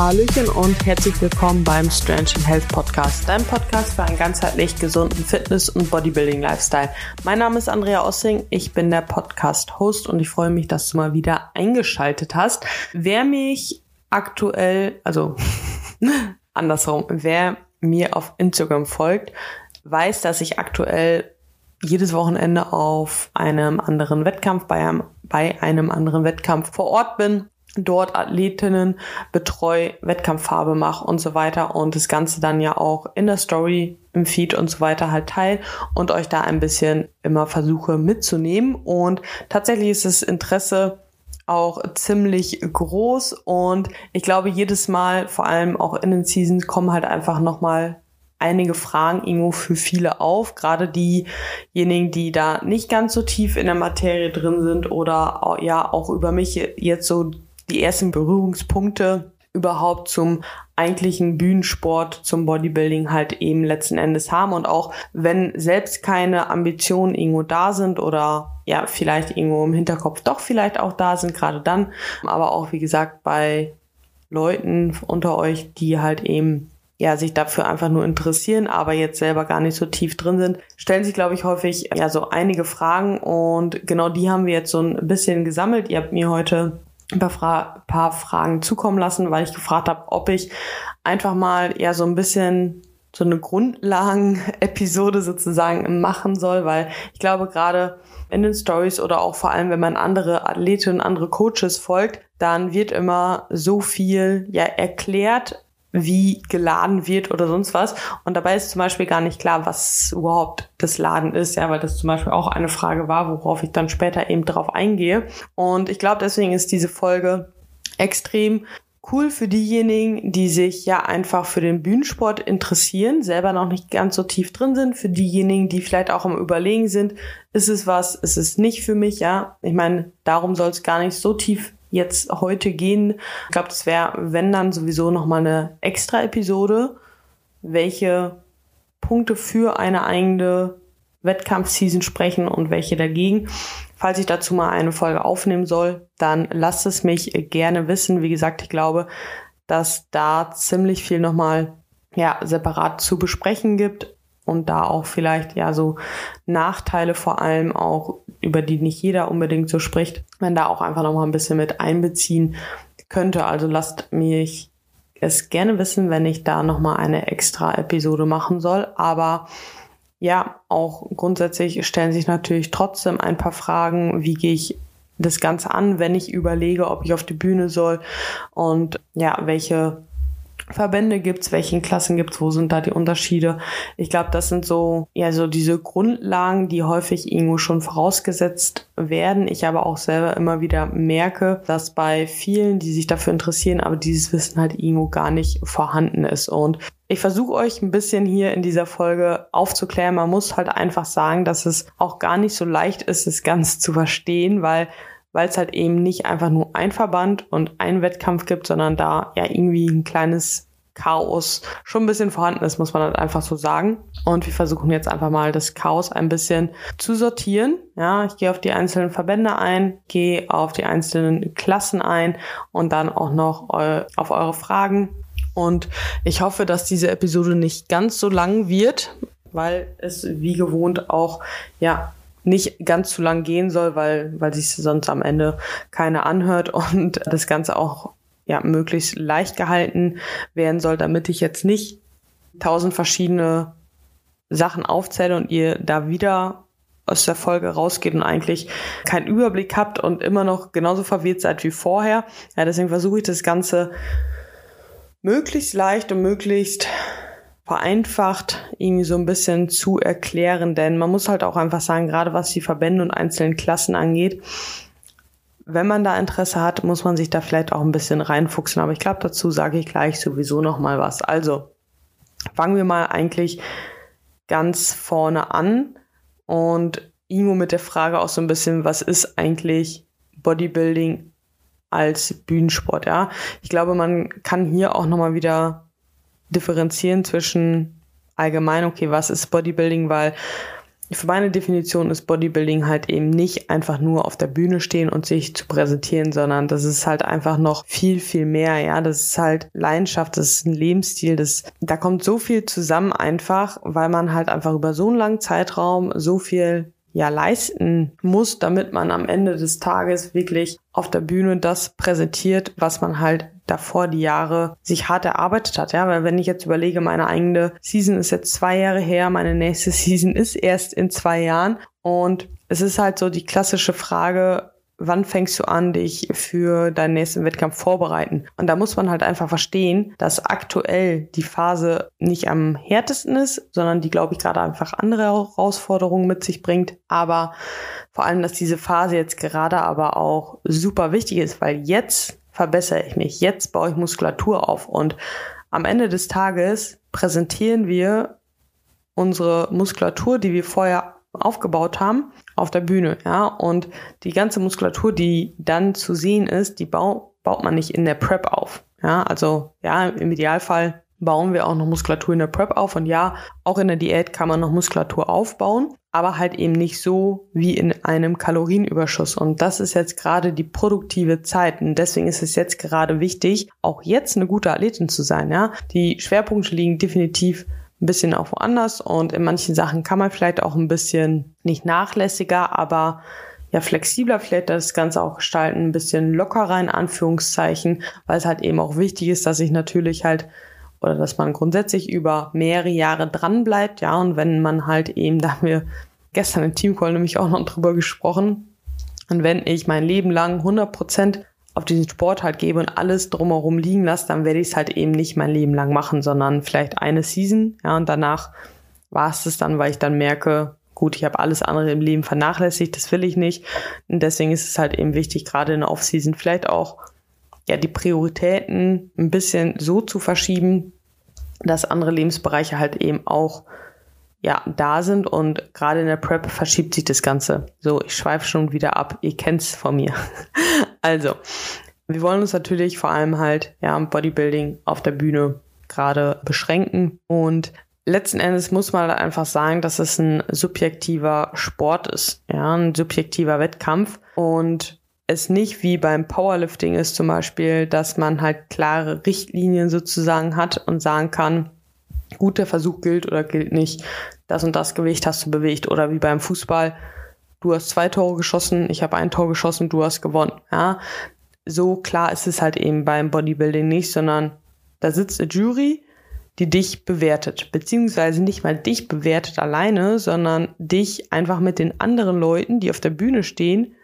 Hallöchen und herzlich willkommen beim Strange Health Podcast, dein Podcast für einen ganzheitlich gesunden Fitness- und Bodybuilding-Lifestyle. Mein Name ist Andrea Ossing, ich bin der Podcast-Host und ich freue mich, dass du mal wieder eingeschaltet hast. Wer mich aktuell, also andersrum, wer mir auf Instagram folgt, weiß, dass ich aktuell jedes Wochenende auf einem anderen Wettkampf, bei einem, bei einem anderen Wettkampf vor Ort bin dort Athletinnen betreu, Wettkampffarbe mache und so weiter und das Ganze dann ja auch in der Story, im Feed und so weiter halt teil und euch da ein bisschen immer versuche mitzunehmen. Und tatsächlich ist das Interesse auch ziemlich groß und ich glaube jedes Mal, vor allem auch in den Seasons, kommen halt einfach nochmal einige Fragen irgendwo für viele auf, gerade diejenigen, die da nicht ganz so tief in der Materie drin sind oder ja auch über mich jetzt so die ersten Berührungspunkte überhaupt zum eigentlichen Bühnensport, zum Bodybuilding halt eben letzten Endes haben. Und auch wenn selbst keine Ambitionen irgendwo da sind oder ja, vielleicht irgendwo im Hinterkopf doch vielleicht auch da sind, gerade dann. Aber auch, wie gesagt, bei Leuten unter euch, die halt eben ja, sich dafür einfach nur interessieren, aber jetzt selber gar nicht so tief drin sind, stellen sich, glaube ich, häufig ja so einige Fragen und genau die haben wir jetzt so ein bisschen gesammelt. Ihr habt mir heute Fra paar Fragen zukommen lassen, weil ich gefragt habe, ob ich einfach mal ja so ein bisschen so eine Grundlagen-Episode sozusagen machen soll, weil ich glaube gerade in den Stories oder auch vor allem, wenn man andere Athletinnen, andere Coaches folgt, dann wird immer so viel ja erklärt, wie geladen wird oder sonst was. Und dabei ist zum Beispiel gar nicht klar, was überhaupt das Laden ist, ja, weil das zum Beispiel auch eine Frage war, worauf ich dann später eben drauf eingehe. Und ich glaube, deswegen ist diese Folge extrem cool für diejenigen, die sich ja einfach für den Bühnensport interessieren, selber noch nicht ganz so tief drin sind, für diejenigen, die vielleicht auch am Überlegen sind, ist es was, ist es nicht für mich, ja. Ich meine, darum soll es gar nicht so tief jetzt heute gehen. Ich glaube, das wäre, wenn dann sowieso nochmal eine extra Episode, welche Punkte für eine eigene Wettkampfseason sprechen und welche dagegen. Falls ich dazu mal eine Folge aufnehmen soll, dann lasst es mich gerne wissen. Wie gesagt, ich glaube, dass da ziemlich viel nochmal ja, separat zu besprechen gibt und da auch vielleicht ja so Nachteile vor allem auch, über die nicht jeder unbedingt so spricht, wenn da auch einfach nochmal ein bisschen mit einbeziehen könnte. Also lasst mich es gerne wissen, wenn ich da nochmal eine extra Episode machen soll. Aber ja, auch grundsätzlich stellen sich natürlich trotzdem ein paar Fragen. Wie gehe ich das Ganze an, wenn ich überlege, ob ich auf die Bühne soll und ja, welche Verbände gibt's, welchen Klassen gibt's, wo sind da die Unterschiede? Ich glaube, das sind so ja so diese Grundlagen, die häufig irgendwo schon vorausgesetzt werden. Ich aber auch selber immer wieder merke, dass bei vielen, die sich dafür interessieren, aber dieses Wissen halt irgendwo gar nicht vorhanden ist. Und ich versuche euch ein bisschen hier in dieser Folge aufzuklären. Man muss halt einfach sagen, dass es auch gar nicht so leicht ist, es ganz zu verstehen, weil weil es halt eben nicht einfach nur ein Verband und ein Wettkampf gibt, sondern da ja irgendwie ein kleines Chaos schon ein bisschen vorhanden ist, muss man halt einfach so sagen. Und wir versuchen jetzt einfach mal das Chaos ein bisschen zu sortieren. Ja, ich gehe auf die einzelnen Verbände ein, gehe auf die einzelnen Klassen ein und dann auch noch eu auf eure Fragen. Und ich hoffe, dass diese Episode nicht ganz so lang wird, weil es wie gewohnt auch ja nicht ganz zu lang gehen soll, weil, weil sich sonst am Ende keiner anhört und das Ganze auch ja, möglichst leicht gehalten werden soll, damit ich jetzt nicht tausend verschiedene Sachen aufzähle und ihr da wieder aus der Folge rausgeht und eigentlich keinen Überblick habt und immer noch genauso verwirrt seid wie vorher. Ja, deswegen versuche ich das Ganze möglichst leicht und möglichst vereinfacht irgendwie so ein bisschen zu erklären, denn man muss halt auch einfach sagen, gerade was die Verbände und einzelnen Klassen angeht, wenn man da Interesse hat, muss man sich da vielleicht auch ein bisschen reinfuchsen. Aber ich glaube, dazu sage ich gleich sowieso noch mal was. Also fangen wir mal eigentlich ganz vorne an und Ingo mit der Frage auch so ein bisschen, was ist eigentlich Bodybuilding als Bühnensport? Ja, ich glaube, man kann hier auch noch mal wieder differenzieren zwischen allgemein, okay, was ist Bodybuilding, weil für meine Definition ist Bodybuilding halt eben nicht einfach nur auf der Bühne stehen und sich zu präsentieren, sondern das ist halt einfach noch viel, viel mehr. Ja, das ist halt Leidenschaft, das ist ein Lebensstil, das, da kommt so viel zusammen einfach, weil man halt einfach über so einen langen Zeitraum so viel ja leisten muss, damit man am Ende des Tages wirklich auf der Bühne das präsentiert, was man halt davor die Jahre sich hart erarbeitet hat. Ja, weil wenn ich jetzt überlege, meine eigene Season ist jetzt zwei Jahre her, meine nächste Season ist erst in zwei Jahren und es ist halt so die klassische Frage, wann fängst du an, dich für deinen nächsten Wettkampf vorbereiten? Und da muss man halt einfach verstehen, dass aktuell die Phase nicht am härtesten ist, sondern die, glaube ich, gerade einfach andere Herausforderungen mit sich bringt. Aber vor allem, dass diese Phase jetzt gerade aber auch super wichtig ist, weil jetzt verbessere ich mich, jetzt baue ich Muskulatur auf und am Ende des Tages präsentieren wir unsere Muskulatur, die wir vorher aufgebaut haben, auf der Bühne, ja. Und die ganze Muskulatur, die dann zu sehen ist, die bau baut man nicht in der Prep auf. Ja, also ja, im Idealfall bauen wir auch noch Muskulatur in der Prep auf. Und ja, auch in der Diät kann man noch Muskulatur aufbauen, aber halt eben nicht so wie in einem Kalorienüberschuss. Und das ist jetzt gerade die produktive Zeit. Und deswegen ist es jetzt gerade wichtig, auch jetzt eine gute Athletin zu sein. Ja, die Schwerpunkte liegen definitiv ein bisschen auch woanders und in manchen Sachen kann man vielleicht auch ein bisschen nicht nachlässiger, aber ja flexibler vielleicht das Ganze auch gestalten, ein bisschen lockerer in Anführungszeichen, weil es halt eben auch wichtig ist, dass ich natürlich halt oder dass man grundsätzlich über mehrere Jahre dran bleibt, ja, und wenn man halt eben, da haben wir gestern im Teamcall nämlich auch noch drüber gesprochen, und wenn ich mein Leben lang 100 Prozent auf diesen Sport halt gebe und alles drumherum liegen lasse, dann werde ich es halt eben nicht mein Leben lang machen, sondern vielleicht eine Season, ja, und danach war es das dann, weil ich dann merke, gut, ich habe alles andere im Leben vernachlässigt, das will ich nicht. Und deswegen ist es halt eben wichtig, gerade in der Off-Season vielleicht auch ja die Prioritäten ein bisschen so zu verschieben, dass andere Lebensbereiche halt eben auch ja, da sind und gerade in der Prep verschiebt sich das Ganze. So, ich schweife schon wieder ab. Ihr kennt's von mir. also, wir wollen uns natürlich vor allem halt, ja, im Bodybuilding auf der Bühne gerade beschränken und letzten Endes muss man halt einfach sagen, dass es ein subjektiver Sport ist, ja, ein subjektiver Wettkampf und es nicht wie beim Powerlifting ist zum Beispiel, dass man halt klare Richtlinien sozusagen hat und sagen kann, gut, der Versuch gilt oder gilt nicht, das und das Gewicht hast du bewegt. Oder wie beim Fußball, du hast zwei Tore geschossen, ich habe ein Tor geschossen, du hast gewonnen. Ja, so klar ist es halt eben beim Bodybuilding nicht, sondern da sitzt eine Jury, die dich bewertet, beziehungsweise nicht mal dich bewertet alleine, sondern dich einfach mit den anderen Leuten, die auf der Bühne stehen,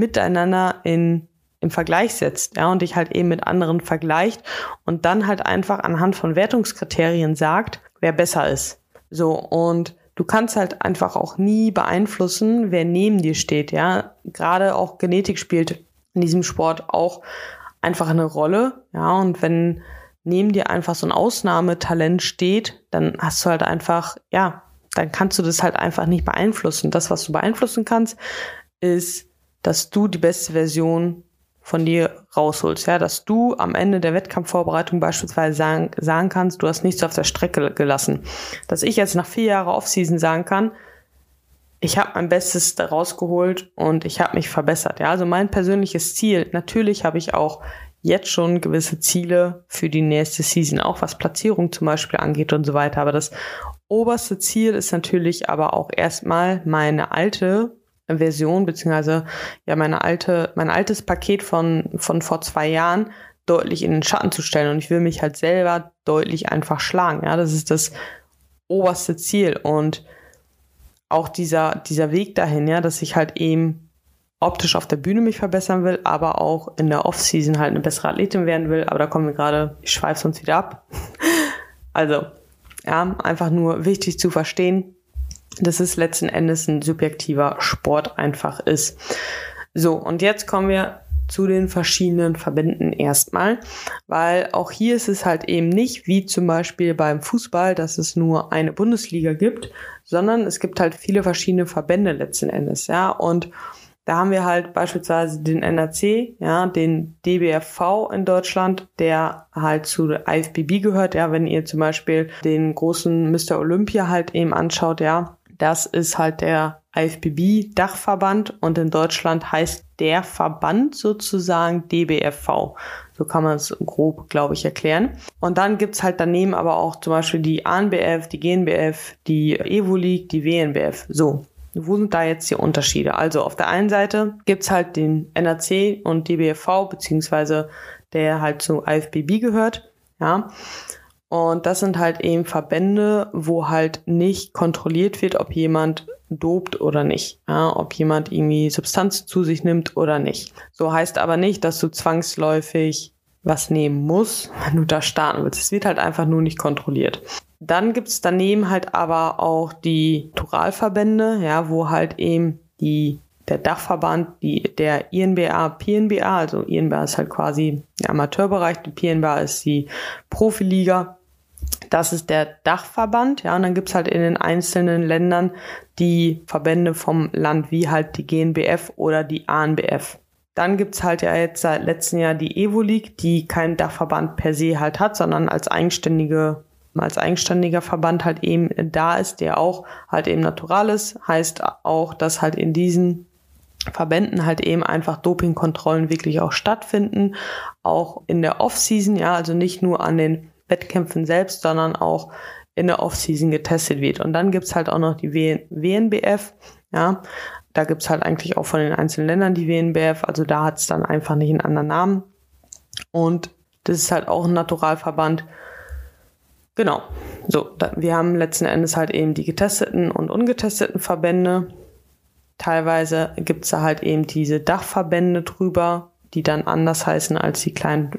miteinander in im Vergleich setzt, ja, und dich halt eben mit anderen vergleicht und dann halt einfach anhand von Wertungskriterien sagt, wer besser ist. So, und du kannst halt einfach auch nie beeinflussen, wer neben dir steht, ja. Gerade auch Genetik spielt in diesem Sport auch einfach eine Rolle, ja, und wenn neben dir einfach so ein Ausnahmetalent steht, dann hast du halt einfach, ja, dann kannst du das halt einfach nicht beeinflussen. Das, was du beeinflussen kannst, ist, dass du die beste Version von dir rausholst, ja, dass du am Ende der Wettkampfvorbereitung beispielsweise sagen, sagen kannst, du hast nichts auf der Strecke gelassen. Dass ich jetzt nach vier Jahren Offseason sagen kann, ich habe mein Bestes daraus geholt und ich habe mich verbessert. Ja, also mein persönliches Ziel, natürlich habe ich auch jetzt schon gewisse Ziele für die nächste Season, auch was Platzierung zum Beispiel angeht und so weiter. Aber das oberste Ziel ist natürlich aber auch erstmal meine alte Version, beziehungsweise ja meine alte, mein altes Paket von, von vor zwei Jahren deutlich in den Schatten zu stellen. Und ich will mich halt selber deutlich einfach schlagen. Ja, das ist das oberste Ziel. Und auch dieser, dieser Weg dahin, ja, dass ich halt eben optisch auf der Bühne mich verbessern will, aber auch in der Off-Season halt eine bessere Athletin werden will. Aber da kommen wir gerade, ich schweife sonst wieder ab. also, ja, einfach nur wichtig zu verstehen, dass es letzten Endes ein subjektiver Sport einfach ist. So, und jetzt kommen wir zu den verschiedenen Verbänden erstmal, weil auch hier ist es halt eben nicht wie zum Beispiel beim Fußball, dass es nur eine Bundesliga gibt, sondern es gibt halt viele verschiedene Verbände letzten Endes, ja, und da haben wir halt beispielsweise den NRC, ja, den DBFV in Deutschland, der halt zu der IFBB gehört, ja, wenn ihr zum Beispiel den großen Mr. Olympia halt eben anschaut, ja, Das ist halt der IFBB Dachverband und in Deutschland heißt der Verband sozusagen DBFV. So kann man es grob, glaube ich, erklären. Und dann gibt's halt daneben aber auch zum Beispiel die ANBF, die GNBF, die Evo League, die WNBF. So, wo sind da jetzt die Unterschiede? Also auf der einen Seite gibt's halt den NRC und DBFV, beziehungsweise der halt zu IFBB gehört. Ja. Und das sind halt eben Verbände, wo halt nicht kontrolliert wird, ob jemand dopt oder nicht. Ja, ob jemand irgendwie Substanzen zu sich nimmt oder nicht. So heißt aber nicht, dass du zwangsläufig was nehmen musst, wenn du da starten willst. Es wird halt einfach nur nicht kontrolliert. Dann gibt's daneben halt aber auch die Turalverbände, ja, wo halt eben die der Dachverband, die, der INBA, PNBA, also INBA ist halt quasi der Amateurbereich, die PNBA ist die Profiliga das ist der Dachverband, ja, und dann gibt's halt in den einzelnen Ländern die Verbände vom Land, wie halt die GNBF oder die ANBF. Dann gibt's halt ja jetzt seit letztem Jahr die Evo League, die keinen Dachverband per se halt hat, sondern als eigenständige als eigenständiger Verband halt eben da ist, der auch halt eben natural ist, heißt auch, dass halt in diesen Verbänden halt eben einfach Dopingkontrollen wirklich auch stattfinden, auch in der Off-Season, ja, also nicht nur an den Wettkämpfen selbst, sondern auch in der Offseason getestet wird. Und dann gibt's halt auch noch die WNBF, ja. Da gibt's halt eigentlich auch von den einzelnen Ländern die WNBF, also da hat's dann einfach nicht einen anderen Namen. Und das ist halt auch ein Naturalverband. Genau. So, da, wir haben letzten Endes halt eben die getesteten und ungetesteten Verbände. Teilweise gibt's da halt eben diese Dachverbände drüber, die dann anders heißen als die kleinen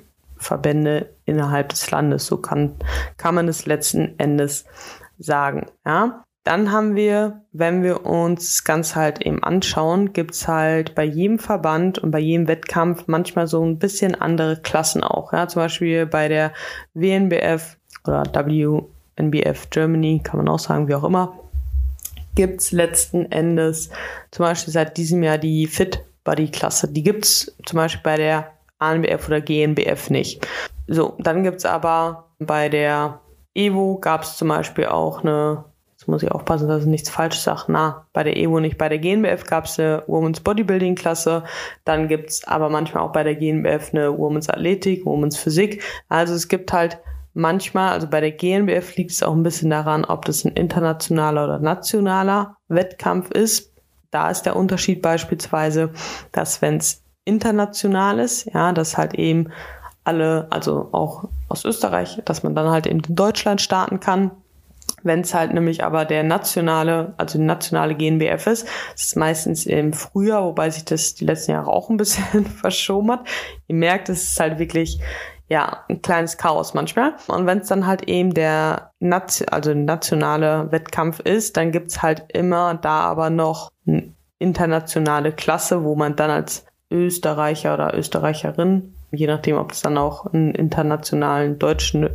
Verbände innerhalb des Landes. So kann, kann man es letzten Endes sagen. Ja. Dann haben wir, wenn wir uns das Ganze halt eben anschauen, gibt's halt bei jedem Verband und bei jedem Wettkampf manchmal so ein bisschen andere Klassen auch. Ja. Zum Beispiel bei der WNBF oder WNBF Germany, kann man auch sagen, wie auch immer, gibt's letzten Endes zum Beispiel seit diesem Jahr die Fit Body Klasse. Die gibt's zum Beispiel bei der ANBF oder GNBF nicht. So, dann gibt's aber bei der Evo gab es zum Beispiel auch eine, jetzt muss ich aufpassen, dass ich nichts falsch sage, na, bei der Evo nicht, bei der GNBF gab es eine Women's Bodybuilding Klasse, dann gibt's aber manchmal auch bei der GNBF eine Women's Athletik, Women's Physik. Also es gibt halt manchmal, also bei der GNBF liegt es auch ein bisschen daran, ob das ein internationaler oder nationaler Wettkampf ist. Da ist der Unterschied beispielsweise, dass wenn es international ist, ja, dass halt eben alle, also auch aus Österreich, dass man dann halt eben in Deutschland starten kann. Wenn es halt nämlich aber der nationale, also die nationale GNBF ist, das ist meistens im Frühjahr, wobei sich das die letzten Jahre auch ein bisschen verschoben hat. Ihr merkt, es ist halt wirklich ja, ein kleines Chaos manchmal. Und wenn es dann halt eben der Nation, also nationale Wettkampf ist, dann gibt's halt immer da aber noch eine internationale Klasse, wo man dann als Österreicher oder Österreicherin, je nachdem, ob es dann auch einen internationalen deutschen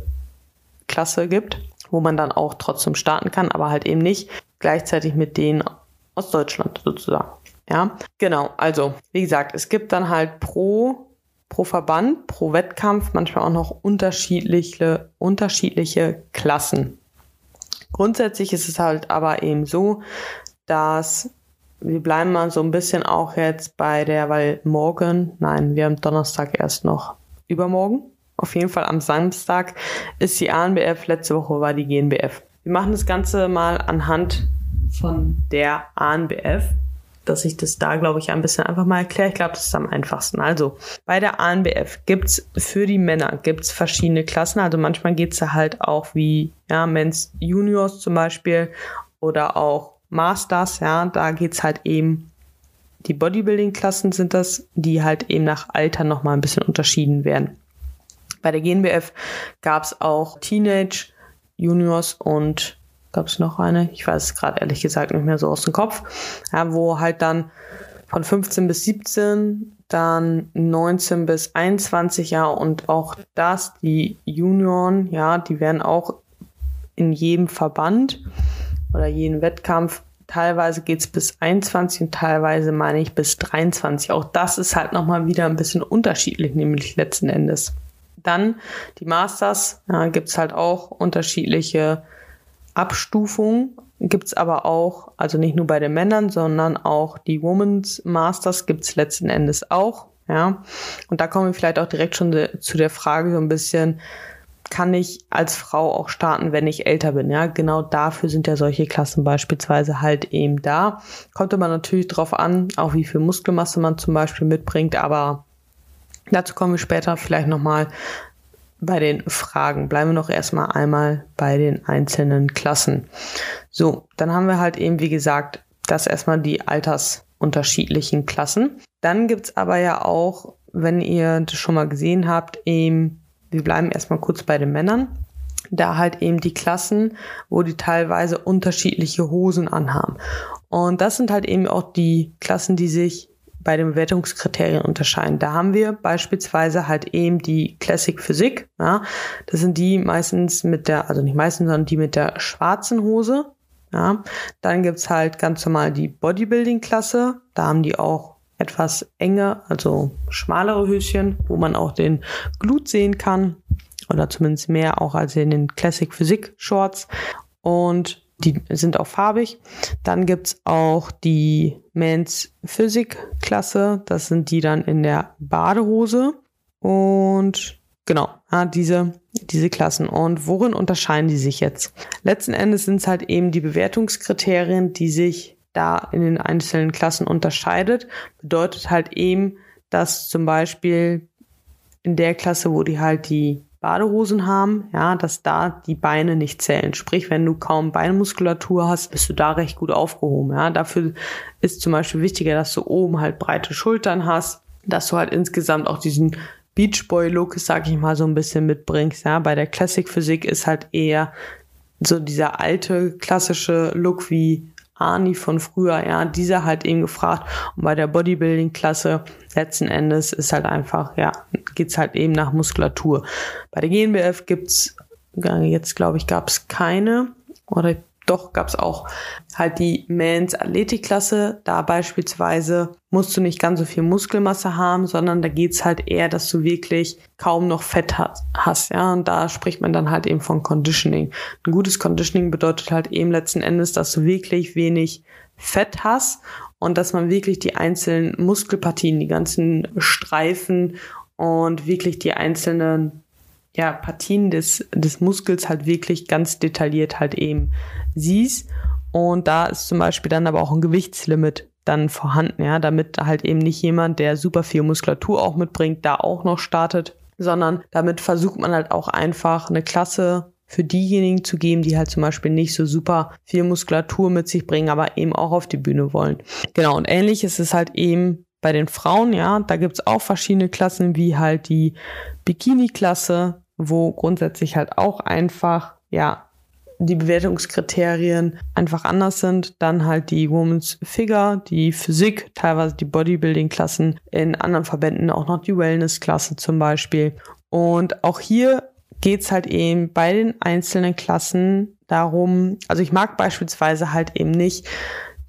Klasse gibt, wo man dann auch trotzdem starten kann, aber halt eben nicht gleichzeitig mit denen aus Deutschland sozusagen. Ja, genau. Also, wie gesagt, es gibt dann halt pro, pro Verband, pro Wettkampf manchmal auch noch unterschiedliche, unterschiedliche Klassen. Grundsätzlich ist es halt aber eben so, dass wir bleiben mal so ein bisschen auch jetzt bei der, weil morgen, nein, wir haben Donnerstag erst noch übermorgen. Auf jeden Fall am Samstag ist die ANBF, letzte Woche war die GNBF. Wir machen das Ganze mal anhand von der ANBF, dass ich das da, glaube ich, ein bisschen einfach mal erkläre. Ich glaube, das ist am einfachsten. Also, bei der ANBF gibt's für die Männer gibt's verschiedene Klassen. Also manchmal geht's da halt auch wie ja, Men's Juniors zum Beispiel oder auch Masters, ja, da geht's halt eben, die Bodybuilding-Klassen sind das, die halt eben nach Alter nochmal ein bisschen unterschieden werden. Bei der GNBF gab's auch Teenage, Juniors und gab es noch eine, ich weiß es gerade ehrlich gesagt nicht mehr so aus dem Kopf, ja, wo halt dann von 15 bis 17, dann 19 bis 21 Jahre und auch das, die Junioren, ja, die werden auch in jedem Verband oder jeden Wettkampf. Teilweise geht's bis 21 und teilweise meine ich bis 23. Auch das ist halt nochmal wieder ein bisschen unterschiedlich, nämlich letzten Endes. Dann die Masters, ja, gibt's halt auch unterschiedliche Abstufungen. gibt's aber auch, also nicht nur bei den Männern, sondern auch die Women's Masters gibt's letzten Endes auch. Ja, und da kommen wir vielleicht auch direkt schon zu der Frage so ein bisschen, kann ich als Frau auch starten, wenn ich älter bin. Ja, genau dafür sind ja solche Klassen beispielsweise halt eben da. Kommt aber natürlich drauf an, auch wie viel Muskelmasse man zum Beispiel mitbringt, aber dazu kommen wir später vielleicht nochmal bei den Fragen. Bleiben wir noch erstmal einmal bei den einzelnen Klassen. So, dann haben wir halt eben, wie gesagt, das erstmal die altersunterschiedlichen Klassen. Dann gibt's aber ja auch, wenn ihr das schon mal gesehen habt, eben, wir bleiben erstmal kurz bei den Männern, da halt eben die Klassen, wo die teilweise unterschiedliche Hosen anhaben. Und das sind halt eben auch die Klassen, die sich bei den Bewertungskriterien unterscheiden. Da haben wir beispielsweise halt eben die Classic Physik. Ja, das sind die meistens mit der, also nicht meistens, sondern die mit der schwarzen Hose. Ja, dann gibt's halt ganz normal die Bodybuilding-Klasse. Da haben die auch etwas enge, also schmalere Höschen, wo man auch den Glut sehen kann. Oder zumindest mehr auch als in den Classic Physik Shorts. Und die sind auch farbig. Dann gibt's auch die Men's Physik Klasse. Das sind die dann in der Badehose. Und genau, ja, diese, diese Klassen. Und worin unterscheiden die sich jetzt? Letzten Endes sind es halt eben die Bewertungskriterien, die sich da in den einzelnen Klassen unterscheidet. Bedeutet halt eben, dass zum Beispiel in der Klasse, wo die halt die Badehosen haben, ja, dass da die Beine nicht zählen. Sprich, wenn du kaum Beinmuskulatur hast, bist du da recht gut aufgehoben. Ja, dafür ist zum Beispiel wichtiger, dass du oben halt breite Schultern hast, dass du halt insgesamt auch diesen Beachboy-Look, sag ich mal, so ein bisschen mitbringst. Ja, bei der Classic Physik ist halt eher so dieser alte klassische Look wie Arnie von früher, ja, dieser halt eben gefragt. Und bei der Bodybuilding-Klasse letzten Endes ist halt einfach, ja, geht's halt eben nach Muskulatur. Bei der GNBF gibt's jetzt glaube ich, gab's keine oder doch gab's auch halt die Mans Athletikklasse. Da beispielsweise musst du nicht ganz so viel Muskelmasse haben, sondern da geht's halt eher, dass du wirklich kaum noch Fett hast. Ja, und da spricht man dann halt eben von Conditioning. Ein gutes Conditioning bedeutet halt eben letzten Endes, dass du wirklich wenig Fett hast und dass man wirklich die einzelnen Muskelpartien, die ganzen Streifen und wirklich die einzelnen ja, Partien des, des Muskels halt wirklich ganz detailliert halt eben siehst. Und da ist zum Beispiel dann aber auch ein Gewichtslimit dann vorhanden, ja, damit halt eben nicht jemand, der super viel Muskulatur auch mitbringt, da auch noch startet, sondern damit versucht man halt auch einfach eine Klasse für diejenigen zu geben, die halt zum Beispiel nicht so super viel Muskulatur mit sich bringen, aber eben auch auf die Bühne wollen. Genau, und ähnlich ist es halt eben bei den Frauen, ja, da gibt's auch verschiedene Klassen, wie halt die Bikini-Klasse, wo grundsätzlich halt auch einfach, ja, die Bewertungskriterien einfach anders sind. Dann halt die Women's Figure, die Physik, teilweise die Bodybuilding-Klassen, in anderen Verbänden auch noch die Wellness-Klasse zum Beispiel. Und auch hier geht's halt eben bei den einzelnen Klassen darum, also ich mag beispielsweise halt eben nicht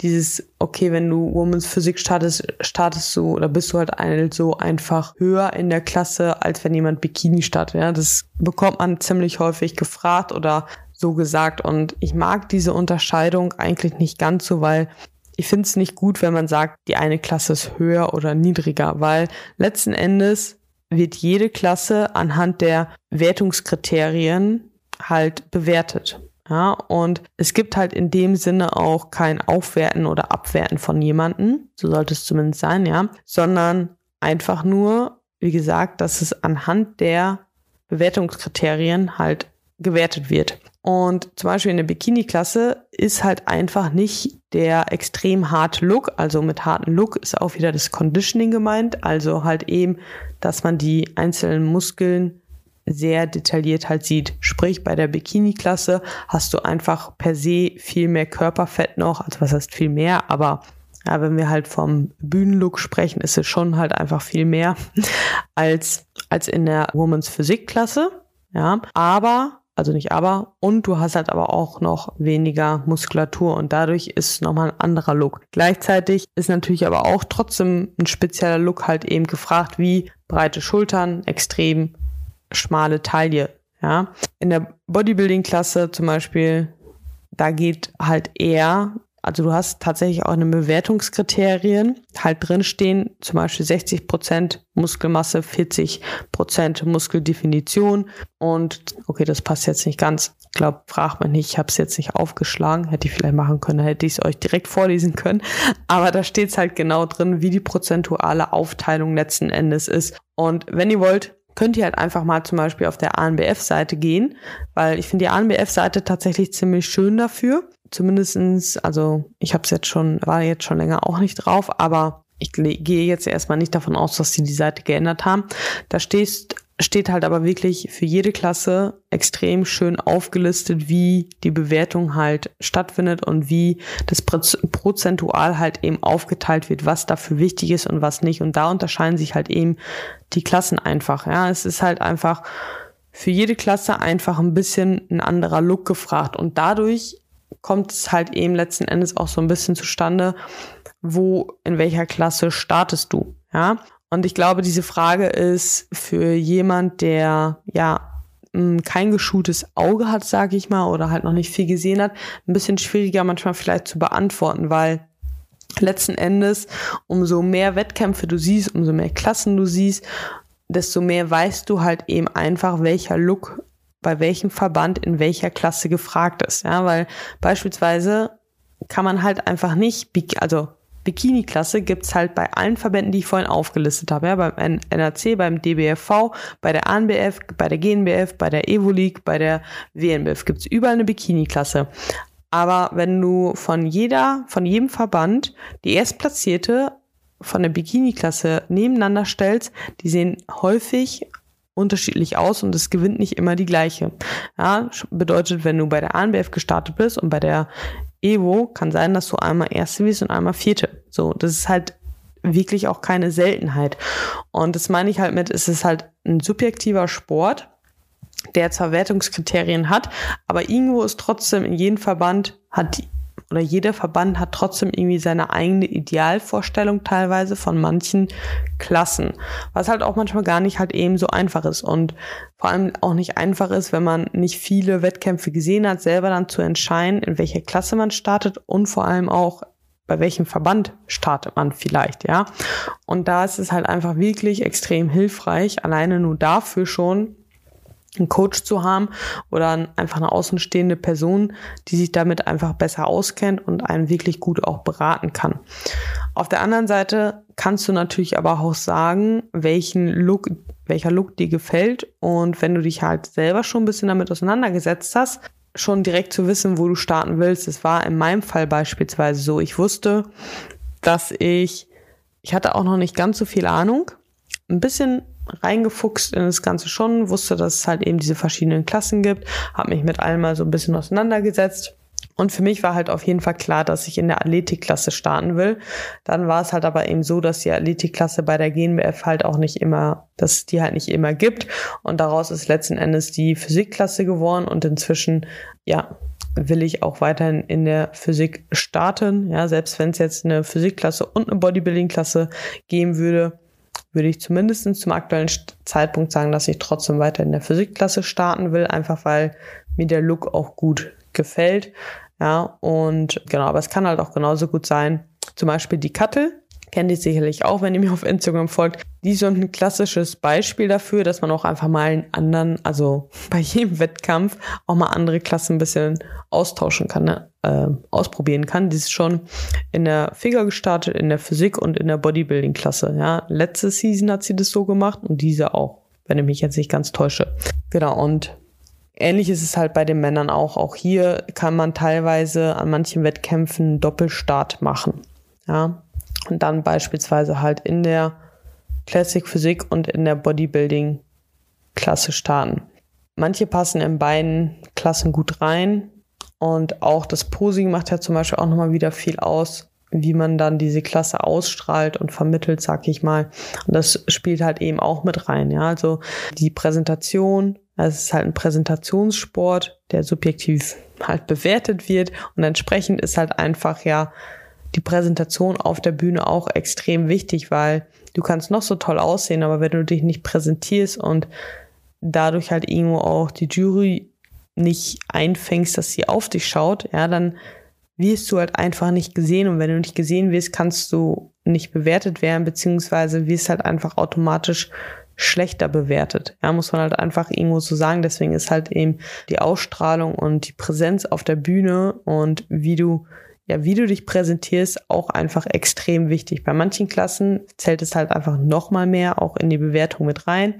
dieses, okay, wenn du Women's Physik startest, startest du oder bist du halt so einfach höher in der Klasse, als wenn jemand Bikini startet. Ja, das bekommt man ziemlich häufig gefragt oder so gesagt. Und ich mag diese Unterscheidung eigentlich nicht ganz so, weil ich finde es nicht gut, wenn man sagt, die eine Klasse ist höher oder niedriger, weil letzten Endes wird jede Klasse anhand der Wertungskriterien halt bewertet. Ja, und es gibt halt in dem Sinne auch kein Aufwerten oder Abwerten von jemanden, so sollte es zumindest sein, ja, sondern einfach nur, wie gesagt, dass es anhand der Bewertungskriterien halt gewertet wird. Und zum Beispiel in der Bikini-Klasse ist halt einfach nicht der extrem harte Look. Also mit harten Look ist auch wieder das Conditioning gemeint. Also halt eben, dass man die einzelnen Muskeln sehr detailliert halt sieht. Sprich, bei der Bikini-Klasse hast du einfach per se viel mehr Körperfett noch, also was heißt viel mehr, aber ja, wenn wir halt vom Bühnenlook sprechen, ist es schon halt einfach viel mehr als, als in der Women's Physik-Klasse. Ja, aber, also nicht aber, und du hast halt aber auch noch weniger Muskulatur und dadurch ist nochmal ein anderer Look. Gleichzeitig ist natürlich aber auch trotzdem ein spezieller Look halt eben gefragt, wie breite Schultern, extrem schmale Taille. Ja, in der Bodybuilding-Klasse zum Beispiel da geht halt eher also du hast tatsächlich auch eine Bewertungskriterien halt drinstehen, zum Beispiel 60 Prozent Muskelmasse, 40 Prozent Muskeldefinition und okay, das passt jetzt nicht ganz. Ich glaube, fragt man nicht, ich habe es jetzt nicht aufgeschlagen, hätte ich vielleicht machen können, hätte ich es euch direkt vorlesen können, aber da steht es halt genau drin, wie die prozentuale Aufteilung letzten Endes ist. Und wenn ihr wollt, könnt ihr halt einfach mal zum Beispiel auf der ANBF-Seite gehen, weil ich finde die ANBF-Seite tatsächlich ziemlich schön dafür zumindestens, also ich habe es jetzt schon, war jetzt schon länger auch nicht drauf, aber ich gehe jetzt erstmal nicht davon aus, dass sie die Seite geändert haben. Da steht, steht halt aber wirklich für jede Klasse extrem schön aufgelistet, wie die Bewertung halt stattfindet und wie das prozentual halt eben aufgeteilt wird, was dafür wichtig ist und was nicht. Und da unterscheiden sich halt eben die Klassen einfach. Ja, es ist halt einfach für jede Klasse einfach ein bisschen ein anderer Look gefragt und dadurch kommt es halt eben letzten Endes auch so ein bisschen zustande, wo, in welcher Klasse startest du, ja? Und ich glaube, diese Frage ist für jemand, der, ja, kein geschultes Auge hat, sage ich mal, oder halt noch nicht viel gesehen hat, ein bisschen schwieriger manchmal vielleicht zu beantworten, weil letzten Endes, umso mehr Wettkämpfe du siehst, umso mehr Klassen du siehst, desto mehr weißt du halt eben einfach, welcher Look bei welchem Verband in welcher Klasse gefragt ist. Ja, weil beispielsweise kann man halt einfach nicht, also Bikini-Klasse gibt's halt bei allen Verbänden, die ich vorhin aufgelistet habe. Ja, beim NRC, beim DBFV, bei der ANBF, bei der GNBF, bei der Evo-League, bei der WNBF gibt's überall eine Bikini-Klasse. Aber wenn du von jeder, von jedem Verband die Erstplatzierte von der Bikini-Klasse nebeneinander stellst, die sehen häufig unterschiedlich aus und es gewinnt nicht immer die gleiche. Ja, bedeutet, wenn du bei der ANBF gestartet bist und bei der Evo kann sein, dass du einmal Erste wirst und einmal Vierte. So, das ist halt wirklich auch keine Seltenheit. Und das meine ich halt mit, es ist halt ein subjektiver Sport, der zwar Wertungskriterien hat, aber irgendwo ist trotzdem in jedem Verband hat die oder jeder Verband hat trotzdem irgendwie seine eigene Idealvorstellung teilweise von manchen Klassen, was halt auch manchmal gar nicht halt eben so einfach ist und vor allem auch nicht einfach ist, wenn man nicht viele Wettkämpfe gesehen hat, selber dann zu entscheiden, in welcher Klasse man startet und vor allem auch bei welchem Verband startet man vielleicht, ja. Und da ist es halt einfach wirklich extrem hilfreich, alleine nur dafür schon, einen Coach zu haben oder einfach eine außenstehende Person, die sich damit einfach besser auskennt und einen wirklich gut auch beraten kann. Auf der anderen Seite kannst du natürlich aber auch sagen, welchen Look, welcher Look dir gefällt und wenn du dich halt selber schon ein bisschen damit auseinandergesetzt hast, schon direkt zu wissen, wo du starten willst. Es war in meinem Fall beispielsweise so, ich wusste, dass ich, ich hatte auch noch nicht ganz so viel Ahnung, ein bisschen reingefuchst in das Ganze schon, wusste, dass es halt eben diese verschiedenen Klassen gibt, habe mich mit allem mal so ein bisschen auseinandergesetzt. Und für mich war halt auf jeden Fall klar, dass ich in der Athletikklasse starten will. Dann war es halt aber eben so, dass die Athletikklasse bei der GNBF halt auch nicht immer, dass die halt nicht immer gibt. Und daraus ist letzten Endes die Physikklasse geworden und inzwischen, ja, will ich auch weiterhin in der Physik starten. Ja, selbst wenn es jetzt eine Physikklasse und eine Bodybuilding-Klasse geben würde, würde ich zumindest zum aktuellen Zeitpunkt sagen, dass ich trotzdem weiter in der Physikklasse starten will, einfach weil mir der Look auch gut gefällt. Ja, und genau, aber es kann halt auch genauso gut sein, zum Beispiel die Kattel, kennt ihr sicherlich auch, wenn ihr mir auf Instagram folgt. Die ist so ein klassisches Beispiel dafür, dass man auch einfach mal einen anderen, also bei jedem Wettkampf auch mal andere Klassen ein bisschen austauschen kann, ne? Äh, ausprobieren kann. Die ist schon in der Figure gestartet, in der Physik und in der Bodybuilding-Klasse. Ja, letzte Season hat sie das so gemacht und diese auch, wenn ich mich jetzt nicht ganz täusche. Genau, und Ähnlich ist es halt bei den Männern auch. Auch hier kann man teilweise an manchen Wettkämpfen Doppelstart machen. Ja, und dann beispielsweise halt in der Classic Physik und in der Bodybuilding Klasse starten. Manche passen in beiden Klassen gut rein und auch das Posing macht ja zum Beispiel auch nochmal wieder viel aus, wie man dann diese Klasse ausstrahlt und vermittelt, sag ich mal. Und das spielt halt eben auch mit rein, ja. Also die Präsentation, es ist halt ein Präsentationssport, der subjektiv halt bewertet wird und entsprechend ist halt einfach ja die Präsentation auf der Bühne auch extrem wichtig, weil du kannst noch so toll aussehen, aber wenn du dich nicht präsentierst und dadurch halt irgendwo auch die Jury nicht einfängst, dass sie auf dich schaut, ja, dann wirst du halt einfach nicht gesehen. Und wenn du nicht gesehen wirst, kannst du nicht bewertet werden, beziehungsweise wirst halt einfach automatisch schlechter bewertet. Ja, muss man halt einfach irgendwo so sagen. Deswegen ist halt eben die Ausstrahlung und die Präsenz auf der Bühne und wie du ja, wie du dich präsentierst, auch einfach extrem wichtig. Bei manchen Klassen zählt es halt einfach noch mal mehr auch in die Bewertung mit rein,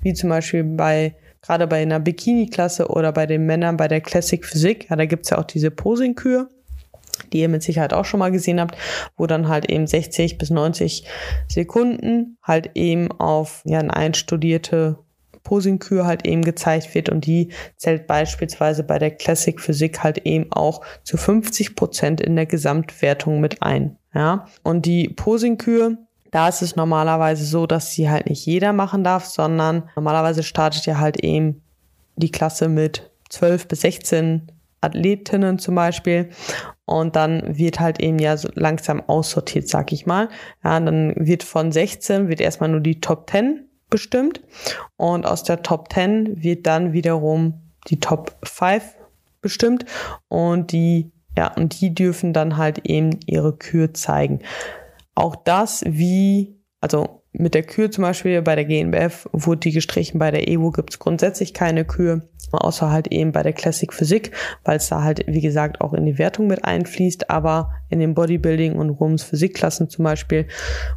wie zum Beispiel bei gerade bei einer Bikini-Klasse oder bei den Männern bei der Classic Physik. Ja, da gibt's ja auch diese Posing-Kür die ihr mit Sicherheit auch schon mal gesehen habt, wo dann halt eben 60 bis 90 Sekunden halt eben auf ja, eine einstudierte Posingkür halt eben gezeigt wird und die zählt beispielsweise bei der Classic Physik halt eben auch zu 50 Prozent in der Gesamtwertung mit ein. Ja, und die Posingkür, da ist es normalerweise so, dass sie halt nicht jeder machen darf, sondern normalerweise startet ja halt eben die Klasse mit 12 bis 16 Athletinnen zum Beispiel. Und dann wird halt eben ja so langsam aussortiert, sag ich mal. Ja, dann wird von 16 wird erstmal nur die Top 10 bestimmt. Und aus der Top 10 wird dann wiederum die Top 5 bestimmt. Und die, ja, und die dürfen dann halt eben ihre Kür zeigen. Auch das, wie, also mit der Kür zum Beispiel bei der GNBF wurde die gestrichen, bei der EWO gibt es grundsätzlich keine Kür außer halt eben bei der Classic Physik, weil es da halt, wie gesagt, auch in die Wertung mit einfließt, aber in den Bodybuilding und Rums Physikklassen zum Beispiel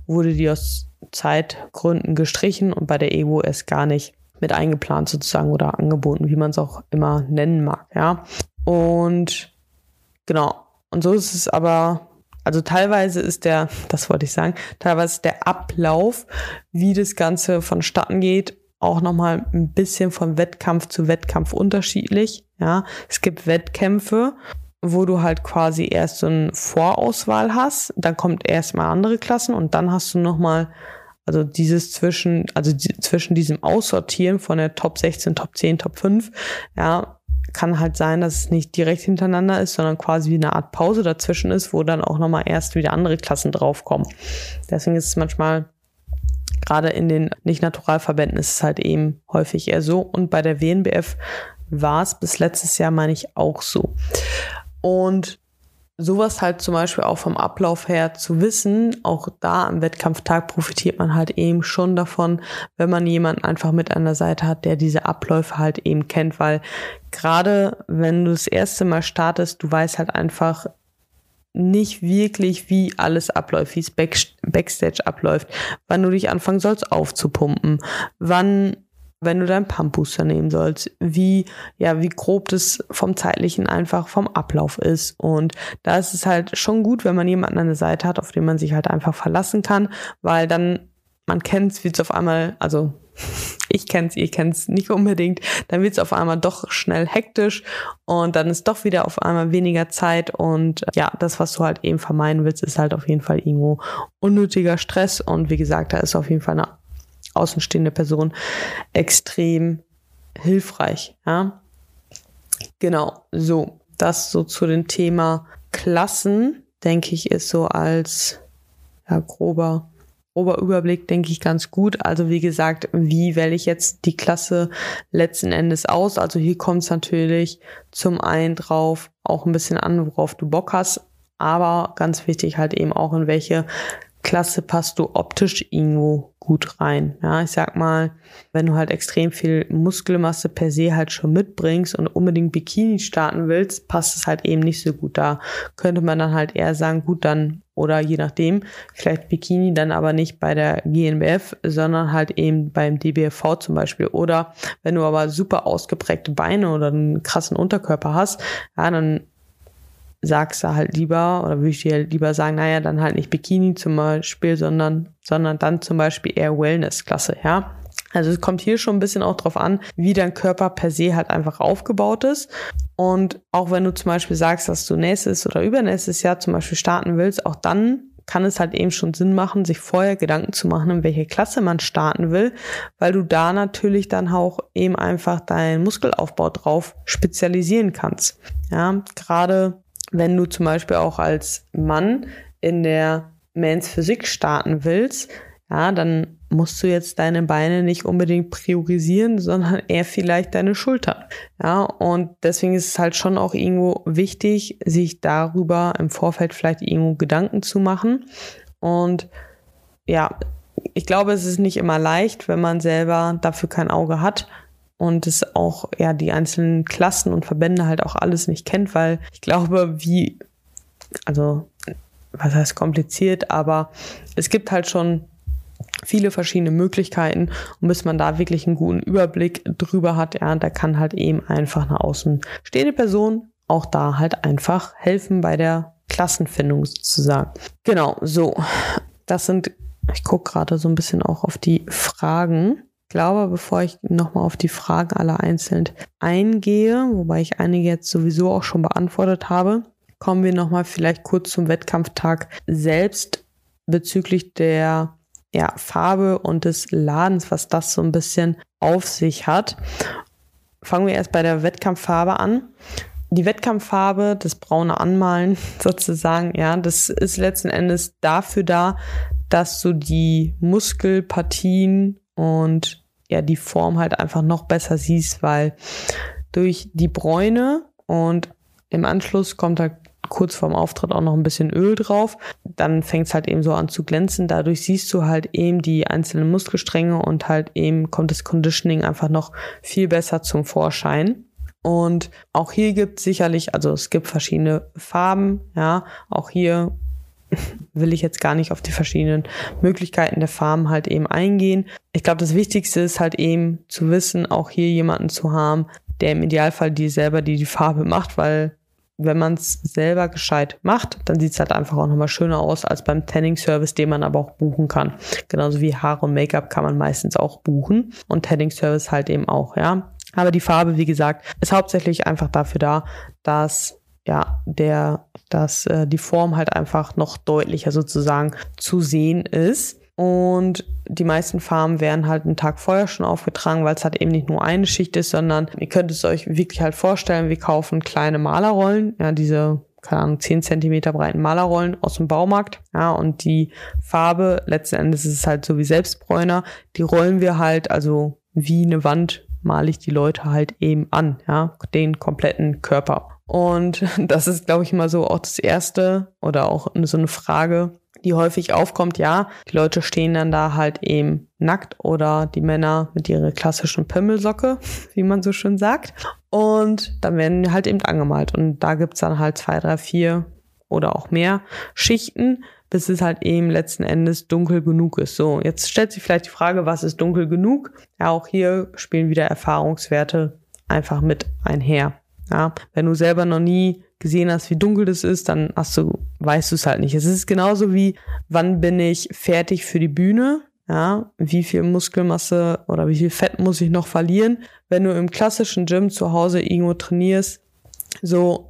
wurde die aus Zeitgründen gestrichen und bei der EWO es gar nicht mit eingeplant sozusagen oder angeboten, wie man es auch immer nennen mag, ja. Und genau. Und so ist es aber also teilweise ist der, das wollte ich sagen, teilweise ist der Ablauf, wie das Ganze vonstatten geht, auch nochmal ein bisschen von Wettkampf zu Wettkampf unterschiedlich. Ja, es gibt Wettkämpfe, wo du halt quasi erst so eine Vorauswahl hast, dann kommt erstmal andere Klassen und dann hast du nochmal, also dieses zwischen, also die, zwischen diesem Aussortieren von der Top 16, Top 10, Top 5, ja, kann halt sein, dass es nicht direkt hintereinander ist, sondern quasi wie eine Art Pause dazwischen ist, wo dann auch nochmal erst wieder andere Klassen draufkommen. Deswegen ist es manchmal gerade in den Nicht-Naturalverbänden ist es halt eben häufig eher so. Und bei der WNBF war es bis letztes Jahr, meine ich, auch so. Und sowas halt zum Beispiel auch vom Ablauf her zu wissen, auch da am Wettkampftag profitiert man halt eben schon davon, wenn man jemanden einfach mit an der Seite hat, der diese Abläufe halt eben kennt, weil gerade wenn du das erste Mal startest, du weißt halt einfach, nicht wirklich, wie alles abläuft, wie es Back Backstage abläuft, wann du dich anfangen sollst aufzupumpen, wann, wenn du deinen Pumpbooster nehmen sollst, wie, ja, wie grob das vom zeitlichen einfach vom Ablauf ist. Und da ist es halt schon gut, wenn man jemanden an der Seite hat, auf den man sich halt einfach verlassen kann, weil dann man kennt es, wie es auf einmal, also ich kenn's, ihr kennt's nicht unbedingt, dann wird's auf einmal doch schnell hektisch und dann ist doch wieder auf einmal weniger Zeit und ja, das, was du halt eben vermeiden willst, ist halt auf jeden Fall irgendwo unnötiger Stress und wie gesagt, da ist auf jeden Fall eine außenstehende Person extrem hilfreich, ja. Genau, so, das so zu dem Thema Klassen, denke ich, ist so als ja, grober grober Überblick, denke ich, ganz gut. Also wie gesagt, wie wähle ich jetzt die Klasse letzten Endes aus? Also hier kommt es natürlich zum einen drauf auch ein bisschen an, worauf du Bock hast. Aber ganz wichtig halt eben auch, in welche Klasse passt du optisch irgendwo gut rein. Ja, ich sag mal, wenn du halt extrem viel Muskelmasse per se halt schon mitbringst und unbedingt Bikini starten willst, passt es halt eben nicht so gut. Da könnte man dann halt eher sagen, gut, dann oder je nachdem, vielleicht Bikini dann aber nicht bei der GNBF, sondern halt eben beim DBFV zum Beispiel. Oder wenn du aber super ausgeprägte Beine oder einen krassen Unterkörper hast, ja, dann sagst du halt lieber, oder würde ich dir lieber sagen, naja, dann halt nicht Bikini zum Beispiel, sondern, sondern dann zum Beispiel eher Wellness-Klasse, ja. Also es kommt hier schon ein bisschen auch drauf an, wie dein Körper per se halt einfach aufgebaut ist. Und auch wenn du zum Beispiel sagst, dass du nächstes oder übernächstes Jahr zum Beispiel starten willst, auch dann kann es halt eben schon Sinn machen, sich vorher Gedanken zu machen, in welche Klasse man starten will, weil du da natürlich dann auch eben einfach deinen Muskelaufbau drauf spezialisieren kannst. Ja, gerade wenn du zum Beispiel auch als Mann in der Mans Physik starten willst, ja, dann musst du jetzt deine Beine nicht unbedingt priorisieren, sondern eher vielleicht deine Schultern. Ja, und deswegen ist es halt schon auch irgendwo wichtig, sich darüber im Vorfeld vielleicht irgendwo Gedanken zu machen. Und ja, ich glaube, es ist nicht immer leicht, wenn man selber dafür kein Auge hat und es auch ja die einzelnen Klassen und Verbände halt auch alles nicht kennt, weil ich glaube, wie also was heißt kompliziert, aber es gibt halt schon viele verschiedene Möglichkeiten und bis man da wirklich einen guten Überblick drüber hat, ja, da kann halt eben einfach eine außenstehende Person auch da halt einfach helfen bei der Klassenfindung sozusagen. Genau, so. Das sind, ich gucke gerade so ein bisschen auch auf die Fragen. Glaube, bevor ich nochmal auf die Fragen alle einzeln eingehe, wobei ich einige jetzt sowieso auch schon beantwortet habe, kommen wir nochmal vielleicht kurz zum Wettkampftag selbst bezüglich der ja, Farbe und des Ladens, was das so ein bisschen auf sich hat. Fangen wir erst bei der Wettkampffarbe an. Die Wettkampffarbe, das braune Anmalen sozusagen, ja, das ist letzten Endes dafür da, dass du die Muskelpartien und ja, die Form halt einfach noch besser siehst, weil durch die Bräune und im Anschluss kommt halt kurz vorm Auftritt auch noch ein bisschen Öl drauf. Dann fängt es halt eben so an zu glänzen. Dadurch siehst du halt eben die einzelnen Muskelstränge und halt eben kommt das Conditioning einfach noch viel besser zum Vorschein. Und auch hier gibt es sicherlich, also es gibt verschiedene Farben, ja, auch hier will ich jetzt gar nicht auf die verschiedenen Möglichkeiten der Farben halt eben eingehen. Ich glaube, das Wichtigste ist halt eben zu wissen, auch hier jemanden zu haben, der im Idealfall die selber die, die Farbe macht, weil wenn man es selber gescheit macht, dann sieht es halt einfach auch nochmal schöner aus als beim Tanning-Service, den man aber auch buchen kann. Genauso wie Haare und Make-up kann man meistens auch buchen und Tanning-Service halt eben auch, ja. Aber die Farbe, wie gesagt, ist hauptsächlich einfach dafür da, dass ja, der, dass äh, die Form halt einfach noch deutlicher sozusagen zu sehen ist. Und die meisten Farben werden halt einen Tag vorher schon aufgetragen, weil es halt eben nicht nur eine Schicht ist, sondern ihr könnt es euch wirklich halt vorstellen, wir kaufen kleine Malerrollen, ja, diese keine Ahnung, 10 Zentimeter breiten Malerrollen aus dem Baumarkt. Ja, und die Farbe, letzten Endes ist es halt so wie Selbstbräuner, die rollen wir halt, also wie eine Wand male ich die Leute halt eben an, ja, den kompletten Körper. Und das ist, glaube ich, mal so auch das erste oder auch so eine Frage, die häufig aufkommt, ja, die Leute stehen dann da halt eben nackt oder die Männer mit ihrer klassischen Pimmelsocke, wie man so schön sagt. Und dann werden halt eben angemalt. Und da gibt's dann halt zwei, drei, vier oder auch mehr Schichten, bis es halt eben letzten Endes dunkel genug ist. So, jetzt stellt sich vielleicht die Frage, was ist dunkel genug? Ja, auch hier spielen wieder Erfahrungswerte einfach mit einher. Ja, wenn du selber noch nie gesehen hast, wie dunkel das ist, dann hast du, weißt du es halt nicht. Es ist genauso wie, wann bin ich fertig für die Bühne? Ja, wie viel Muskelmasse oder wie viel Fett muss ich noch verlieren? Wenn du im klassischen Gym zu Hause irgendwo trainierst, so,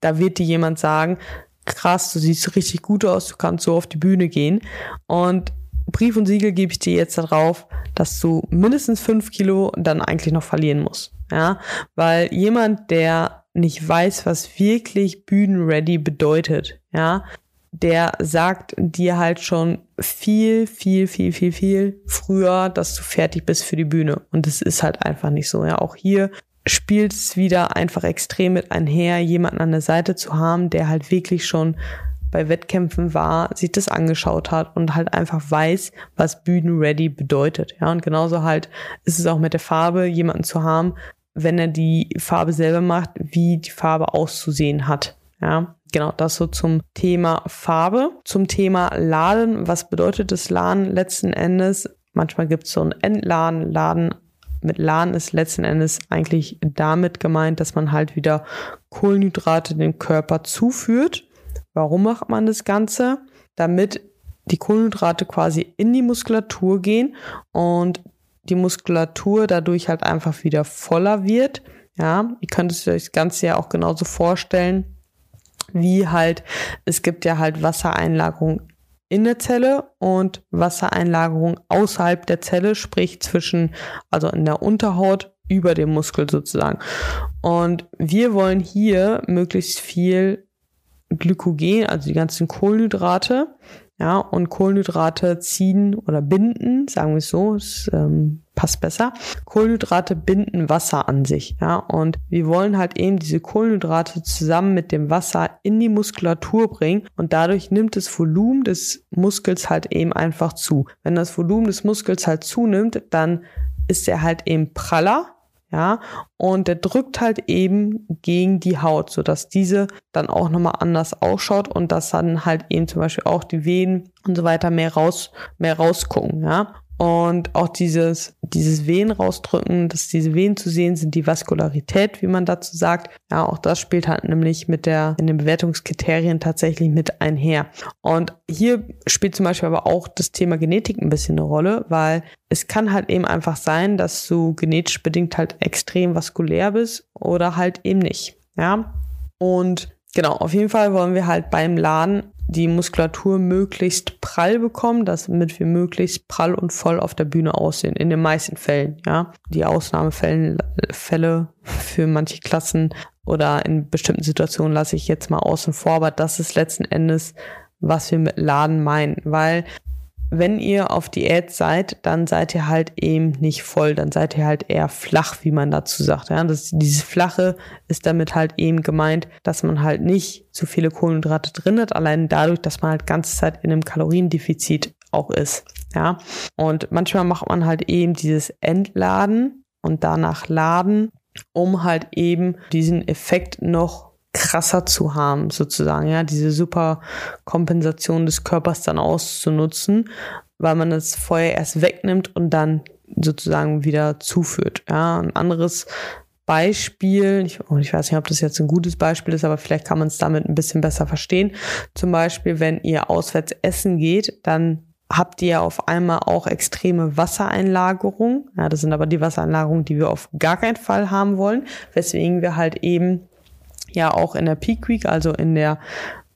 da wird dir jemand sagen, krass, du siehst richtig gut aus, du kannst so auf die Bühne gehen. Und Brief und Siegel gebe ich dir jetzt darauf, dass du mindestens fünf Kilo dann eigentlich noch verlieren musst. Ja, weil jemand, der nicht weiß, was wirklich Bühnenready bedeutet, ja, der sagt dir halt schon viel, viel, viel, viel, viel früher, dass du fertig bist für die Bühne. Und es ist halt einfach nicht so. Ja, auch hier spielt es wieder einfach extrem mit einher, jemanden an der Seite zu haben, der halt wirklich schon bei Wettkämpfen war, sich das angeschaut hat und halt einfach weiß, was Bühnenready bedeutet. Ja, und genauso halt ist es auch mit der Farbe, jemanden zu haben, wenn er die Farbe selber macht, wie die Farbe auszusehen hat. Ja, genau, das so zum Thema Farbe. Zum Thema Laden. Was bedeutet das Laden letzten Endes? Manchmal gibt es so ein Entladen. Laden mit Laden ist letzten Endes eigentlich damit gemeint, dass man halt wieder Kohlenhydrate dem Körper zuführt. Warum macht man das Ganze? Damit die Kohlenhydrate quasi in die Muskulatur gehen und die Muskulatur dadurch halt einfach wieder voller wird. Ja, ihr könnt es euch das Ganze ja auch genauso vorstellen, wie halt, es gibt ja halt Wassereinlagerung in der Zelle und Wassereinlagerung außerhalb der Zelle, sprich zwischen, also in der Unterhaut über dem Muskel sozusagen. Und wir wollen hier möglichst viel Glykogen, also die ganzen Kohlenhydrate, Ja, und Kohlenhydrate ziehen oder binden, sagen wir es so, es ähm, passt besser. Kohlenhydrate binden Wasser an sich. Ja, und wir wollen halt eben diese Kohlenhydrate zusammen mit dem Wasser in die Muskulatur bringen und dadurch nimmt das Volumen des Muskels halt eben einfach zu. Wenn das Volumen des Muskels halt zunimmt, dann ist er halt eben praller ja, und der drückt halt eben gegen die Haut, so dass diese dann auch nochmal anders ausschaut und dass dann halt eben zum Beispiel auch die Venen und so weiter mehr raus, mehr rausgucken, ja. Und auch dieses, dieses Venen rausdrücken, dass diese Venen zu sehen sind, die Vaskularität, wie man dazu sagt. Ja, auch das spielt halt nämlich mit der, in den Bewertungskriterien tatsächlich mit einher. Und hier spielt zum Beispiel aber auch das Thema Genetik ein bisschen eine Rolle, weil es kann halt eben einfach sein, dass du genetisch bedingt halt extrem vaskulär bist oder halt eben nicht. Ja. Und genau, auf jeden Fall wollen wir halt beim Laden die Muskulatur möglichst prall bekommen, damit wir möglichst prall und voll auf der Bühne aussehen. In den meisten Fällen, ja. Die Ausnahmefälle Fälle für manche Klassen oder in bestimmten Situationen lasse ich jetzt mal außen vor, aber das ist letzten Endes, was wir mit Laden meinen, weil wenn ihr auf Diät seid, dann seid ihr halt eben nicht voll, dann seid ihr halt eher flach, wie man dazu sagt. Ja, das, dieses Flache ist damit halt eben gemeint, dass man halt nicht so viele Kohlenhydrate drin hat, allein dadurch, dass man halt ganze Zeit in einem Kaloriendefizit auch ist. Ja, und manchmal macht man halt eben dieses Entladen und danach Laden, um halt eben diesen Effekt noch krasser zu haben, sozusagen, ja, diese super Kompensation des Körpers dann auszunutzen, weil man das Feuer erst wegnimmt und dann sozusagen wieder zuführt. Ja, ein anderes Beispiel, ich, oh, ich, weiß nicht, ob das jetzt ein gutes Beispiel ist, aber vielleicht kann man es damit ein bisschen besser verstehen. Zum Beispiel, wenn ihr auswärts essen geht, dann habt ihr auf einmal auch extreme Wassereinlagerung. Ja, das sind aber die Wassereinlagerungen, die wir auf gar keinen Fall haben wollen, weswegen wir halt eben ja auch in der Peak Week, also in der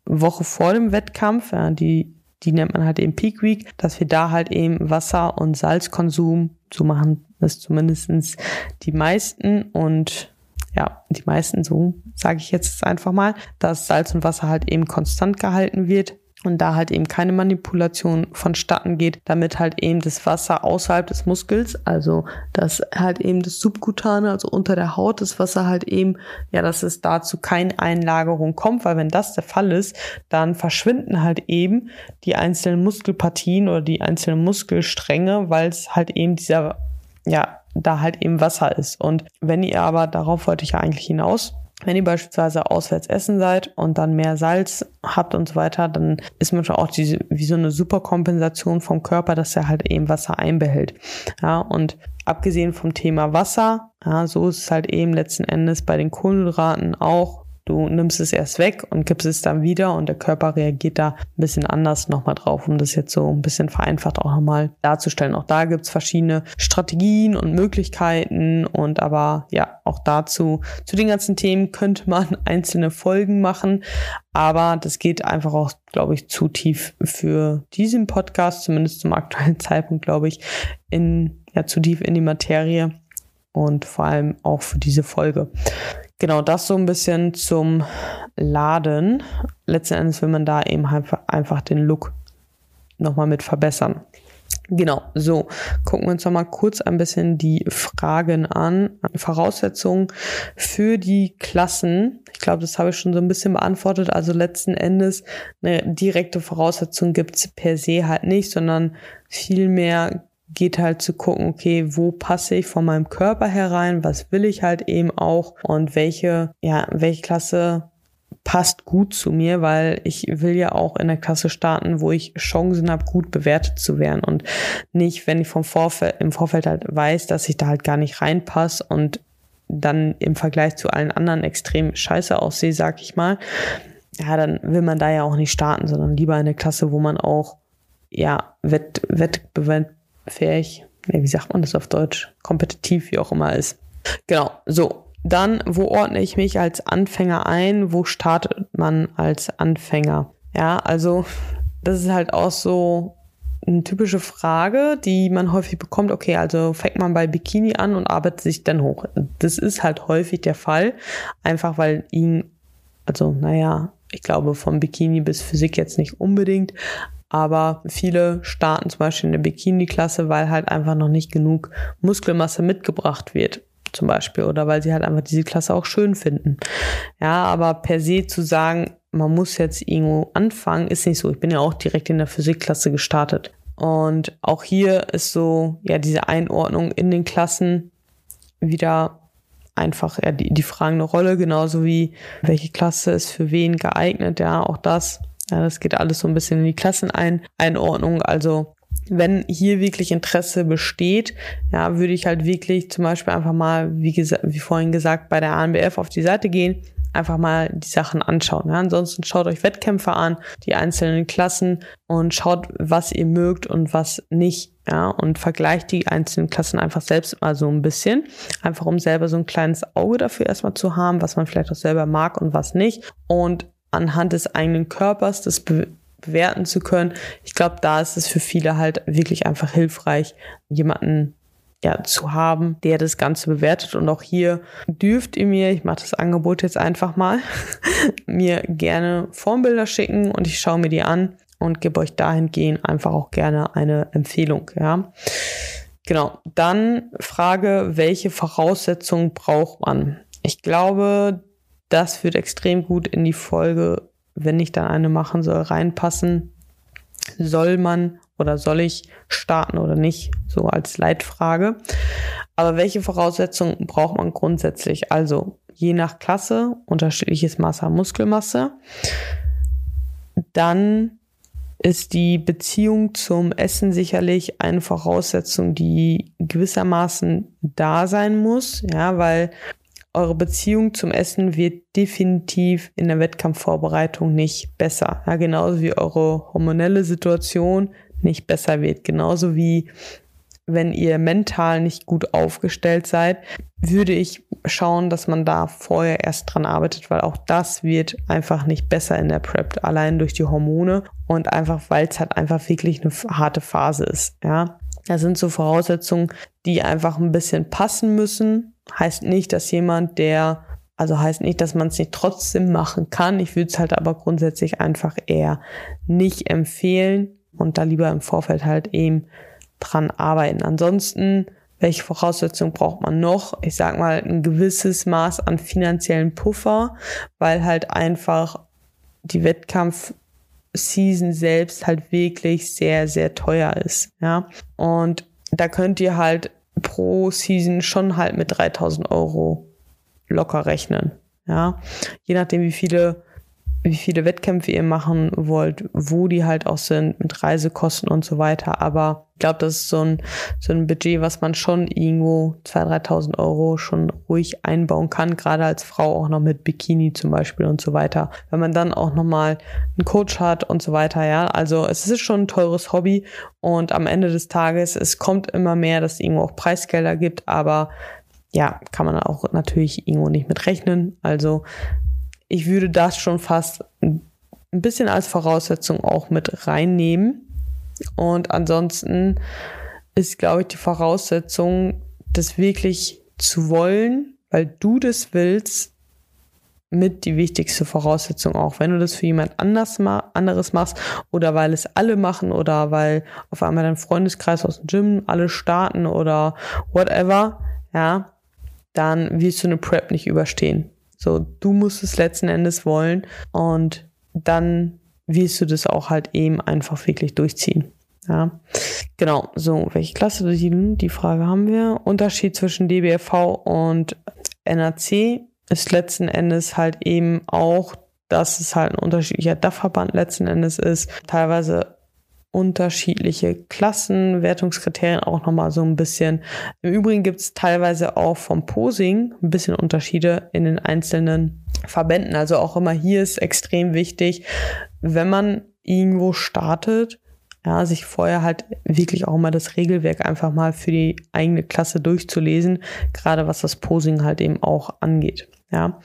Woche vor dem Wettkampf, ja, die, die nennt man halt eben Peak Week, dass wir da halt eben Wasser- und Salzkonsum, so machen das zumindestens die meisten und ja, die meisten, so sage ich jetzt einfach mal, dass Salz und Wasser halt eben konstant gehalten wird und da halt eben keine Manipulation vonstatten geht, damit halt eben das Wasser außerhalb des Muskels, also das halt eben das Subkutane, also unter der Haut, das Wasser halt eben, ja, dass es dazu keine Einlagerung kommt, weil wenn das der Fall ist, dann verschwinden halt eben die einzelnen Muskelpartien oder die einzelnen Muskelstränge, weil es halt eben dieser, ja, da halt eben Wasser ist. Und wenn ihr aber, darauf wollte ich ja eigentlich hinaus, wenn ihr beispielsweise auswärts essen seid und dann mehr Salz habt und so weiter, dann ist manchmal auch diese, wie so eine Superkompensation vom Körper, dass er halt eben Wasser einbehält. Ja, und abgesehen vom Thema Wasser, ja, so ist es halt eben letzten Endes bei den Kohlenhydraten auch Du nimmst es erst weg und gibst es dann wieder und der Körper reagiert da ein bisschen anders nochmal drauf, um das jetzt so ein bisschen vereinfacht auch nochmal darzustellen. Auch da gibt's verschiedene Strategien und Möglichkeiten und aber ja, auch dazu, zu den ganzen Themen könnte man einzelne Folgen machen, aber das geht einfach auch, glaube ich, zu tief für diesen Podcast, zumindest zum aktuellen Zeitpunkt, glaube ich, in, ja, zu tief in die Materie und vor allem auch für diese Folge. Genau, das so ein bisschen zum Laden. Letzten Endes will man da eben einfach den Look nochmal mit verbessern. Genau, so gucken wir uns nochmal kurz ein bisschen die Fragen an. Voraussetzungen für die Klassen. Ich glaube, das habe ich schon so ein bisschen beantwortet. Also letzten Endes eine direkte Voraussetzung gibt es per se halt nicht, sondern vielmehr geht halt zu gucken, okay, wo passe ich von meinem Körper herein, was will ich halt eben auch? Und welche, ja, welche Klasse passt gut zu mir, weil ich will ja auch in der Klasse starten, wo ich Chancen habe, gut bewertet zu werden. Und nicht, wenn ich vom Vorfeld, im Vorfeld halt weiß, dass ich da halt gar nicht reinpasse und dann im Vergleich zu allen anderen extrem scheiße aussehe, sag ich mal, ja, dann will man da ja auch nicht starten, sondern lieber eine Klasse, wo man auch ja, Wett, Wettbewerb, fähig, nee, wie sagt man das auf Deutsch, kompetitiv, wie auch immer ist. Genau, so. Dann, wo ordne ich mich als Anfänger ein? Wo startet man als Anfänger? Ja, also das ist halt auch so eine typische Frage, die man häufig bekommt. Okay, also fängt man bei Bikini an und arbeitet sich dann hoch. Das ist halt häufig der Fall, einfach weil ihn, also naja, ich glaube vom Bikini bis Physik jetzt nicht unbedingt, aber viele starten zum Beispiel in der Bikini-Klasse, weil halt einfach noch nicht genug Muskelmasse mitgebracht wird zum Beispiel oder weil sie halt einfach diese Klasse auch schön finden. Ja, aber per se zu sagen, man muss jetzt irgendwo anfangen, ist nicht so. Ich bin ja auch direkt in der Physikklasse gestartet. Und auch hier ist so, ja, diese Einordnung in den Klassen wieder einfach, ja, die, die Fragen eine Rolle, genauso wie welche Klasse ist für wen geeignet, ja, auch das. Ja, das geht alles so ein bisschen in die Klasseneinordnung. Also wenn hier wirklich Interesse besteht, ja, würde ich halt wirklich zum Beispiel einfach mal, wie, wie vorhin gesagt, bei der ANBF auf die Seite gehen, einfach mal die Sachen anschauen. Ja. Ansonsten schaut euch Wettkämpfe an, die einzelnen Klassen und schaut, was ihr mögt und was nicht. Ja, und vergleicht die einzelnen Klassen einfach selbst mal so ein bisschen. Einfach um selber so ein kleines Auge dafür erstmal zu haben, was man vielleicht auch selber mag und was nicht. Und anhand des eigenen Körpers das be bewerten zu können. Ich glaube, da ist es für viele halt wirklich einfach hilfreich, jemanden ja, zu haben, der das Ganze bewertet. Und auch hier dürft ihr mir, ich mache das Angebot jetzt einfach mal, mir gerne Formbilder schicken und ich schaue mir die an und gebe euch dahingehend einfach auch gerne eine Empfehlung. Ja. Genau. Dann Frage, welche Voraussetzungen braucht man? Ich glaube, das wird extrem gut in die Folge, wenn ich dann eine machen soll, reinpassen. Soll man oder soll ich starten oder nicht? So als Leitfrage. Aber welche Voraussetzungen braucht man grundsätzlich? Also je nach Klasse unterschiedliches Maß an Muskelmasse. Dann ist die Beziehung zum Essen sicherlich eine Voraussetzung, die gewissermaßen da sein muss, ja, weil eure Beziehung zum Essen wird definitiv in der Wettkampfvorbereitung nicht besser. Ja, genauso wie eure hormonelle Situation nicht besser wird. Genauso wie wenn ihr mental nicht gut aufgestellt seid, würde ich schauen, dass man da vorher erst dran arbeitet, weil auch das wird einfach nicht besser in der Prep, allein durch die Hormone und einfach, weil es halt einfach wirklich eine harte Phase ist, ja. Das sind so Voraussetzungen, die einfach ein bisschen passen müssen. Heißt nicht, dass jemand, der, also heißt nicht, dass man es nicht trotzdem machen kann. Ich würde es halt aber grundsätzlich einfach eher nicht empfehlen, und da lieber im Vorfeld halt eben dran arbeiten. Ansonsten, welche Voraussetzungen braucht man noch? Ich sag mal, ein gewisses Maß an finanziellen Puffer, weil halt einfach die Wettkampf-Season selbst halt wirklich sehr, sehr teuer ist, ja. Und da könnt ihr halt pro Season schon halt mit 3000 Euro locker rechnen, ja. Je nachdem, wie viele wie viele Wettkämpfe ihr machen wollt, wo die halt auch sind, mit Reisekosten und so weiter. Aber ich glaube, das ist so ein, so ein Budget, was man schon irgendwo 2.000, 3.000 Euro schon ruhig einbauen kann, gerade als Frau auch noch mit Bikini zum Beispiel und so weiter. Wenn man dann auch nochmal einen Coach hat und so weiter, ja. Also es ist schon ein teures Hobby und am Ende des Tages, es kommt immer mehr, dass es irgendwo auch Preisgelder gibt, aber ja, kann man auch natürlich irgendwo nicht mit rechnen. Also ich würde das schon fast ein bisschen als Voraussetzung auch mit reinnehmen. Und ansonsten ist, glaube ich, die Voraussetzung, das wirklich zu wollen, weil du das willst, mit die wichtigste Voraussetzung auch. Wenn du das für jemand anders ma anderes machst oder weil es alle machen oder weil auf einmal dein Freundeskreis aus dem Gym alle starten oder whatever, ja, dann wirst du eine Prep nicht überstehen. So, du musst es letzten Endes wollen und dann wirst du das auch halt eben einfach wirklich durchziehen. Ja, genau. So, welche Klasse die, die Frage haben wir. Unterschied zwischen DBFV und NAC ist letzten Endes halt eben auch, dass es halt ein unterschiedlicher Dachverband letzten Endes ist. Teilweise unterschiedliche Klassen, Wertungskriterien auch nochmal so ein bisschen. Im Übrigen gibt es teilweise auch vom Posing ein bisschen Unterschiede in den einzelnen Verbänden. Also auch immer hier ist extrem wichtig, wenn man irgendwo startet, ja, sich vorher halt wirklich auch mal das Regelwerk einfach mal für die eigene Klasse durchzulesen, gerade was das Posing halt eben auch angeht. Ja.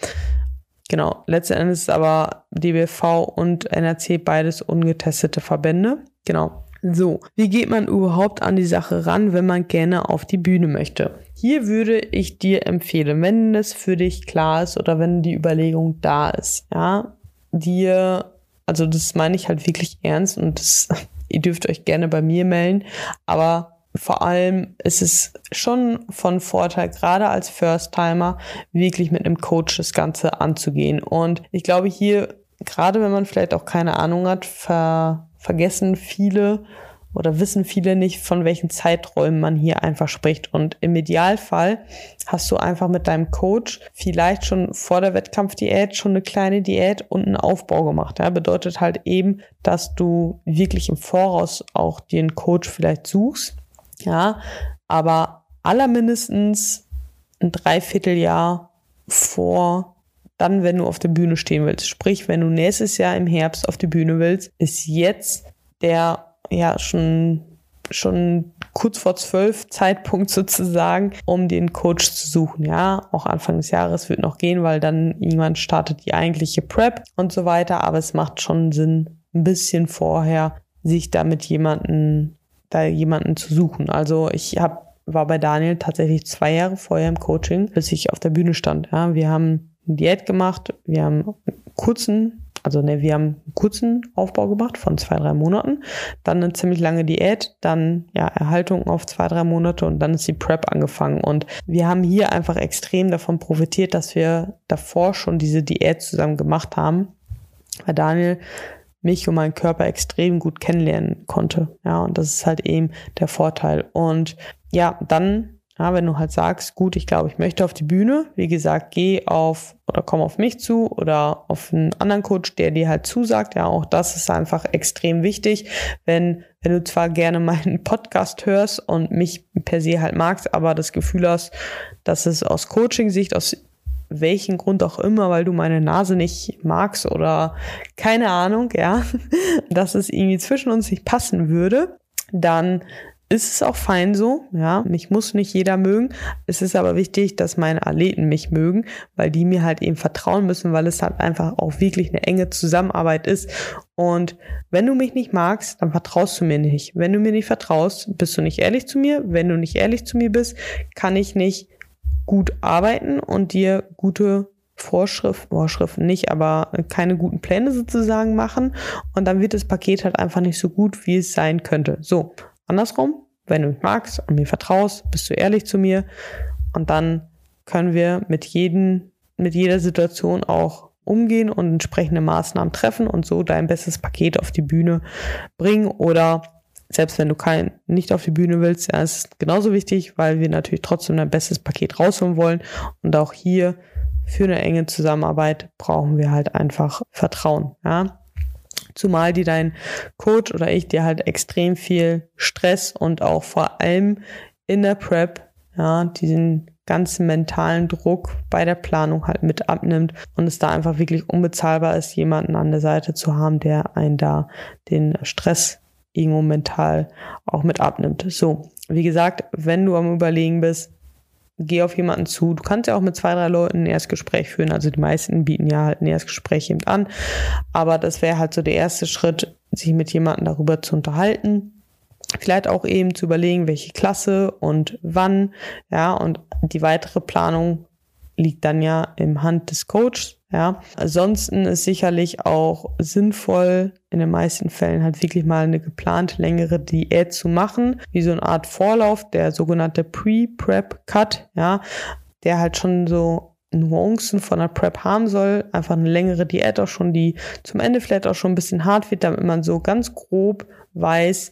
Genau, letzten Endes aber DBV und NRC beides ungetestete Verbände. Genau. So, wie geht man überhaupt an die Sache ran, wenn man gerne auf die Bühne möchte? Hier würde ich dir empfehlen, wenn es für dich klar ist oder wenn die Überlegung da ist, ja, dir, also das meine ich halt wirklich ernst und das ihr dürft euch gerne bei mir melden, aber vor allem ist es schon von Vorteil, gerade als First-Timer, wirklich mit einem Coach das Ganze anzugehen. Und ich glaube, hier, gerade wenn man vielleicht auch keine Ahnung hat, ver vergessen viele oder wissen viele nicht, von welchen Zeiträumen man hier einfach spricht. Und im Idealfall hast du einfach mit deinem Coach vielleicht schon vor der Wettkampfdiät schon eine kleine Diät und einen Aufbau gemacht. Ja, bedeutet halt eben, dass du wirklich im Voraus auch einen Coach vielleicht suchst. Ja, aber allermindestens ein Dreivierteljahr vor dann, wenn du auf der Bühne stehen willst. Sprich, wenn du nächstes Jahr im Herbst auf die Bühne willst, ist jetzt der ja schon schon kurz vor zwölf Zeitpunkt sozusagen, um den Coach zu suchen. Ja, auch Anfang des Jahres wird noch gehen, weil dann irgendwann startet die eigentliche Prep und so weiter. Aber es macht schon Sinn, ein bisschen vorher sich da mit jemanden, da jemanden zu suchen. Also ich habe war bei Daniel tatsächlich zwei Jahre vorher im Coaching, bis ich auf der Bühne stand. Ja, wir haben eine Diät gemacht, wir haben kurzen also ne, wir haben einen kurzen Aufbau gemacht von zwei, drei Monaten, dann eine ziemlich lange Diät, dann ja Erhaltung auf zwei, drei Monate und dann ist die Prep angefangen. Und wir haben hier einfach extrem davon profitiert, dass wir davor schon diese Diät zusammen gemacht haben, weil Daniel mich und meinen Körper extrem gut kennenlernen konnte. Ja, und das ist halt eben der Vorteil. Und ja, dann ja, wenn du halt sagst, gut, ich glaube, ich möchte auf die Bühne, wie gesagt, geh auf oder komm auf mich zu oder auf einen anderen Coach, der dir halt zusagt. Ja, auch das ist einfach extrem wichtig. Wenn, wenn du zwar gerne meinen Podcast hörst und mich per se halt magst, aber das Gefühl hast, dass es aus Coaching-Sicht, aus welchen Grund auch immer, weil du meine Nase nicht magst oder keine Ahnung, ja, dass es irgendwie zwischen uns nicht passen würde, dann ist es auch fein so, ja. Mich muss nicht jeder mögen. Es ist aber wichtig, dass meine Athleten mich mögen, weil die mir halt eben vertrauen müssen, weil es halt einfach auch wirklich eine enge Zusammenarbeit ist. Und wenn du mich nicht magst, dann vertraust du mir nicht. Wenn du mir nicht vertraust, bist du nicht ehrlich zu mir. Wenn du nicht ehrlich zu mir bist, kann ich nicht gut arbeiten und dir gute Vorschriften, Vorschriften nicht, aber keine guten Pläne sozusagen machen. Und dann wird das Paket halt einfach nicht so gut, wie es sein könnte. So, Andersrum, wenn du mich magst und mir vertraust, bist du ehrlich zu mir. Und dann können wir mit jedem, mit jeder Situation auch umgehen und entsprechende Maßnahmen treffen und so dein bestes Paket auf die Bühne bringen. Oder selbst wenn du kein nicht auf die Bühne willst, ja, ist genauso wichtig, weil wir natürlich trotzdem dein bestes Paket rausholen wollen. Und auch hier für eine enge Zusammenarbeit brauchen wir halt einfach Vertrauen, ja. Zumal die dein Coach oder ich dir halt extrem viel Stress und auch vor allem in der Prep, ja, diesen ganzen mentalen Druck bei der Planung halt mit abnimmt und es da einfach wirklich unbezahlbar ist, jemanden an der Seite zu haben, der einen da den Stress irgendwo mental auch mit abnimmt. So, wie gesagt, wenn du am Überlegen bist, geh auf jemanden zu. Du kannst ja auch mit zwei, drei Leuten ein Erstgespräch führen. Also die meisten bieten ja halt ein Erstgespräch eben an. Aber das wäre halt so der erste Schritt, sich mit jemandem darüber zu unterhalten. Vielleicht auch eben zu überlegen, welche Klasse und wann. Ja, und die weitere Planung liegt dann ja im Hand des Coaches. Ja, ansonsten ist sicherlich auch sinnvoll, in den meisten Fällen halt wirklich mal eine geplante längere Diät zu machen, wie so eine Art Vorlauf, der sogenannte Pre-Prep-Cut, ja, der halt schon so Nuancen von der Prep haben soll, einfach eine längere Diät auch schon, die zum Ende vielleicht auch schon ein bisschen hart wird, damit man so ganz grob weiß,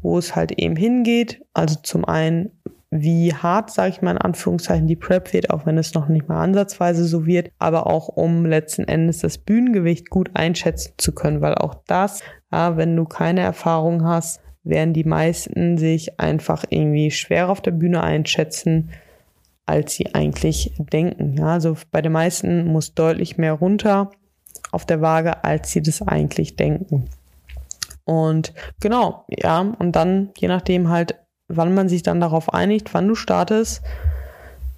wo es halt eben hingeht. Also zum einen, wie hart, sage ich mal in Anführungszeichen, die Prep wird, auch wenn es noch nicht mal ansatzweise so wird, aber auch um letzten Endes das Bühnengewicht gut einschätzen zu können, weil auch das, ja, wenn du keine Erfahrung hast, werden die meisten sich einfach irgendwie schwer auf der Bühne einschätzen, als sie eigentlich denken. Ja, also bei den meisten muss deutlich mehr runter auf der Waage, als sie das eigentlich denken. Und genau, ja, und dann je nachdem halt wann man sich dann darauf einigt, wann du startest,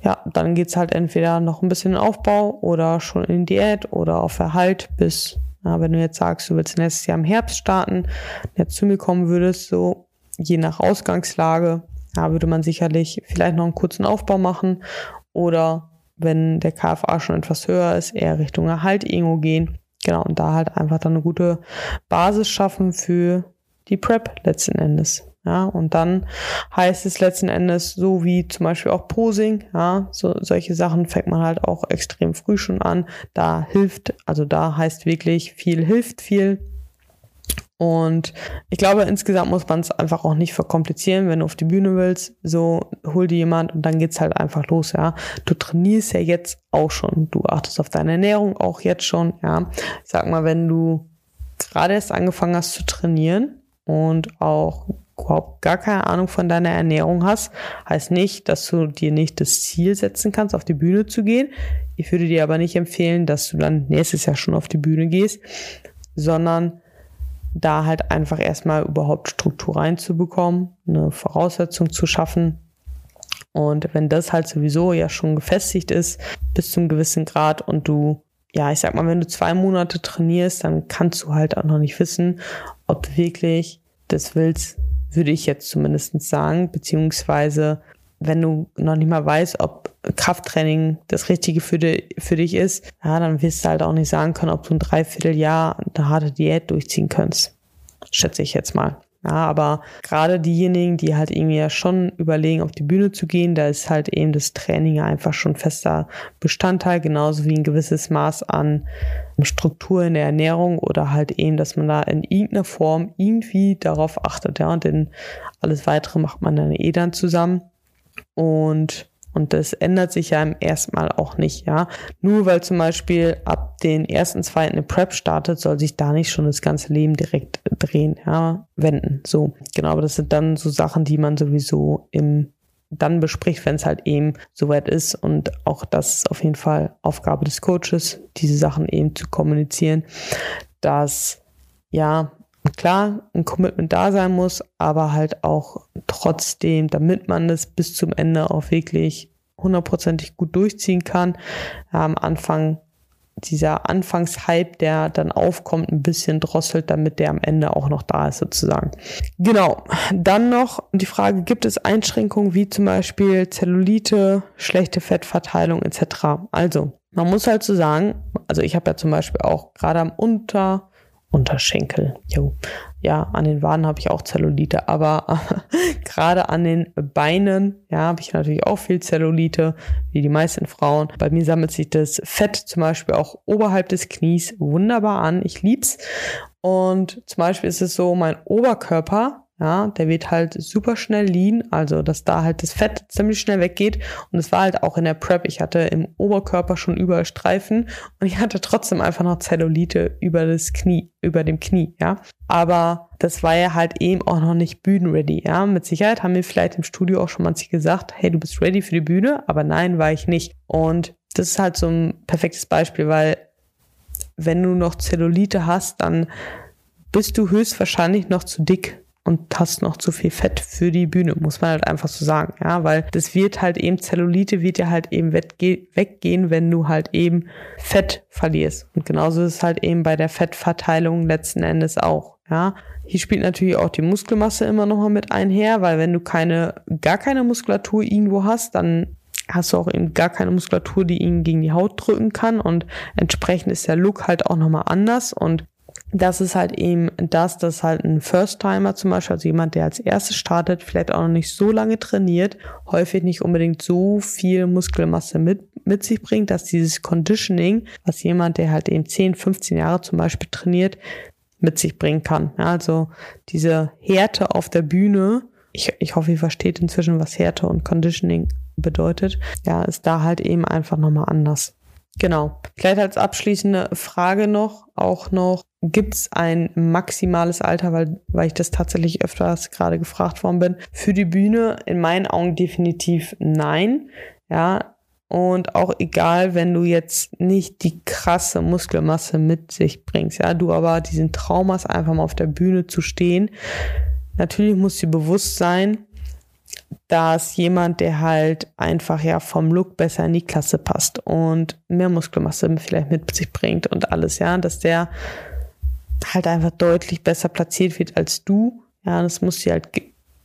ja, dann geht's halt entweder noch ein bisschen in Aufbau oder schon in Diät oder auf Erhalt bis, ja, wenn du jetzt sagst, du willst nächstes Jahr im Herbst starten, jetzt zu mir kommen würdest, so je nach Ausgangslage, ja, würde man sicherlich vielleicht noch einen kurzen Aufbau machen oder wenn der KFA schon etwas höher ist, eher Richtung Erhalt irgendwo gehen. Genau, und da halt einfach dann eine gute Basis schaffen für die Prep letzten Endes. Ja, und dann heißt es letzten Endes so wie zum Beispiel auch Posing, ja, so solche Sachen fängt man halt auch extrem früh schon an. Da hilft, also da heißt wirklich viel hilft viel. Und ich glaube, insgesamt muss man es einfach auch nicht verkomplizieren, wenn du auf die Bühne willst. So, hol dir jemand und dann geht's halt einfach los, ja. Du trainierst ja jetzt auch schon. Du achtest auf deine Ernährung auch jetzt schon, ja. Ich sag mal, wenn du gerade erst angefangen hast zu trainieren und auch überhaupt gar keine Ahnung von deiner Ernährung hast, heißt nicht, dass du dir nicht das Ziel setzen kannst, auf die Bühne zu gehen. Ich würde dir aber nicht empfehlen, dass du dann nächstes Jahr schon auf die Bühne gehst, sondern da halt einfach erstmal überhaupt Struktur reinzubekommen, eine Voraussetzung zu schaffen. Und wenn das halt sowieso ja schon gefestigt ist, bis zum gewissen Grad und du, ja, ich sag mal, wenn du zwei Monate trainierst, dann kannst du halt auch noch nicht wissen, ob du wirklich das willst, würde ich jetzt zumindest sagen, beziehungsweise wenn du noch nicht mal weißt, ob Krafttraining das Richtige für, die, für dich ist, ja, dann wirst du halt auch nicht sagen können, ob du ein Dreivierteljahr eine harte Diät durchziehen kannst. Schätze ich jetzt mal. Ja, aber gerade diejenigen, die halt irgendwie ja schon überlegen, auf die Bühne zu gehen, da ist halt eben das Training einfach schon fester Bestandteil, genauso wie ein gewisses Maß an Struktur in der Ernährung oder halt eben, dass man da in irgendeiner Form irgendwie darauf achtet, ja, und denn alles weitere macht man dann eh dann zusammen. Und und das ändert sich ja im ersten Mal auch nicht, ja. Nur weil zum Beispiel ab den ersten, zweiten eine Prep startet, soll sich da nicht schon das ganze Leben direkt drehen, ja, wenden. So, genau, aber das sind dann so Sachen, die man sowieso im dann bespricht, wenn es halt eben soweit ist. Und auch das ist auf jeden Fall Aufgabe des Coaches, diese Sachen eben zu kommunizieren, dass ja, klar ein Commitment da sein muss, aber halt auch trotzdem, damit man das bis zum Ende auch wirklich hundertprozentig gut durchziehen kann, am Anfang dieser Anfangshype, der dann aufkommt, ein bisschen drosselt, damit der am Ende auch noch da ist sozusagen. Genau. Dann noch die Frage, gibt es Einschränkungen wie zum Beispiel Zellulite, schlechte Fettverteilung etc. Also, man muss halt so sagen, also ich habe ja zum Beispiel auch gerade am Unter- Unterschenkel. Jo. Ja, an den Waden habe ich auch Zellulite, aber gerade an den Beinen, ja, habe ich natürlich auch viel Zellulite, wie die meisten Frauen. Bei mir sammelt sich das Fett zum Beispiel auch oberhalb des Knies wunderbar an. Ich lieb's. Und zum Beispiel ist es so, mein Oberkörper ja, der wird halt super schnell lean, also dass da halt das Fett ziemlich schnell weggeht. Und es war halt auch in der Prep. Ich hatte im Oberkörper schon überall Streifen und ich hatte trotzdem einfach noch Zellulite über das Knie, über dem Knie, ja. Aber das war ja halt eben auch noch nicht bühnenready, ja. Mit Sicherheit haben wir vielleicht im Studio auch schon manche gesagt, hey, du bist ready für die Bühne, aber nein, war ich nicht. Und das ist halt so ein perfektes Beispiel, weil wenn du noch Zellulite hast, dann bist du höchstwahrscheinlich noch zu dick und hast noch zu viel Fett für die Bühne, muss man halt einfach so sagen, ja, weil das wird halt eben, Zellulite wird ja halt eben weggehen, wenn du halt eben Fett verlierst. Und genauso ist es halt eben bei der Fettverteilung letzten Endes auch, ja. Hier spielt natürlich auch die Muskelmasse immer noch mal mit einher, weil wenn du keine, gar keine Muskulatur irgendwo hast, dann hast du auch eben gar keine Muskulatur, die ihn gegen die Haut drücken kann und entsprechend ist der Look halt auch nochmal anders und das ist halt eben das, dass halt ein First-Timer zum Beispiel, also jemand, der als erstes startet, vielleicht auch noch nicht so lange trainiert, häufig nicht unbedingt so viel Muskelmasse mit, mit sich bringt, dass dieses Conditioning, was jemand, der halt eben 10, 15 Jahre zum Beispiel trainiert, mit sich bringen kann. Ja, also diese Härte auf der Bühne, ich, ich hoffe, ihr versteht inzwischen, was Härte und Conditioning bedeutet, ja, ist da halt eben einfach nochmal anders. Genau. Vielleicht als abschließende Frage noch, auch noch, gibt es ein maximales Alter, weil, weil ich das tatsächlich öfters gerade gefragt worden bin, für die Bühne? In meinen Augen definitiv nein. Ja, und auch egal, wenn du jetzt nicht die krasse Muskelmasse mit sich bringst, ja, du aber diesen Traum hast, einfach mal auf der Bühne zu stehen. Natürlich muss dir bewusst sein, dass jemand, der halt einfach ja vom Look besser in die Klasse passt und mehr Muskelmasse vielleicht mit sich bringt und alles, ja, dass der halt einfach deutlich besser platziert wird als du. Ja, das muss dir halt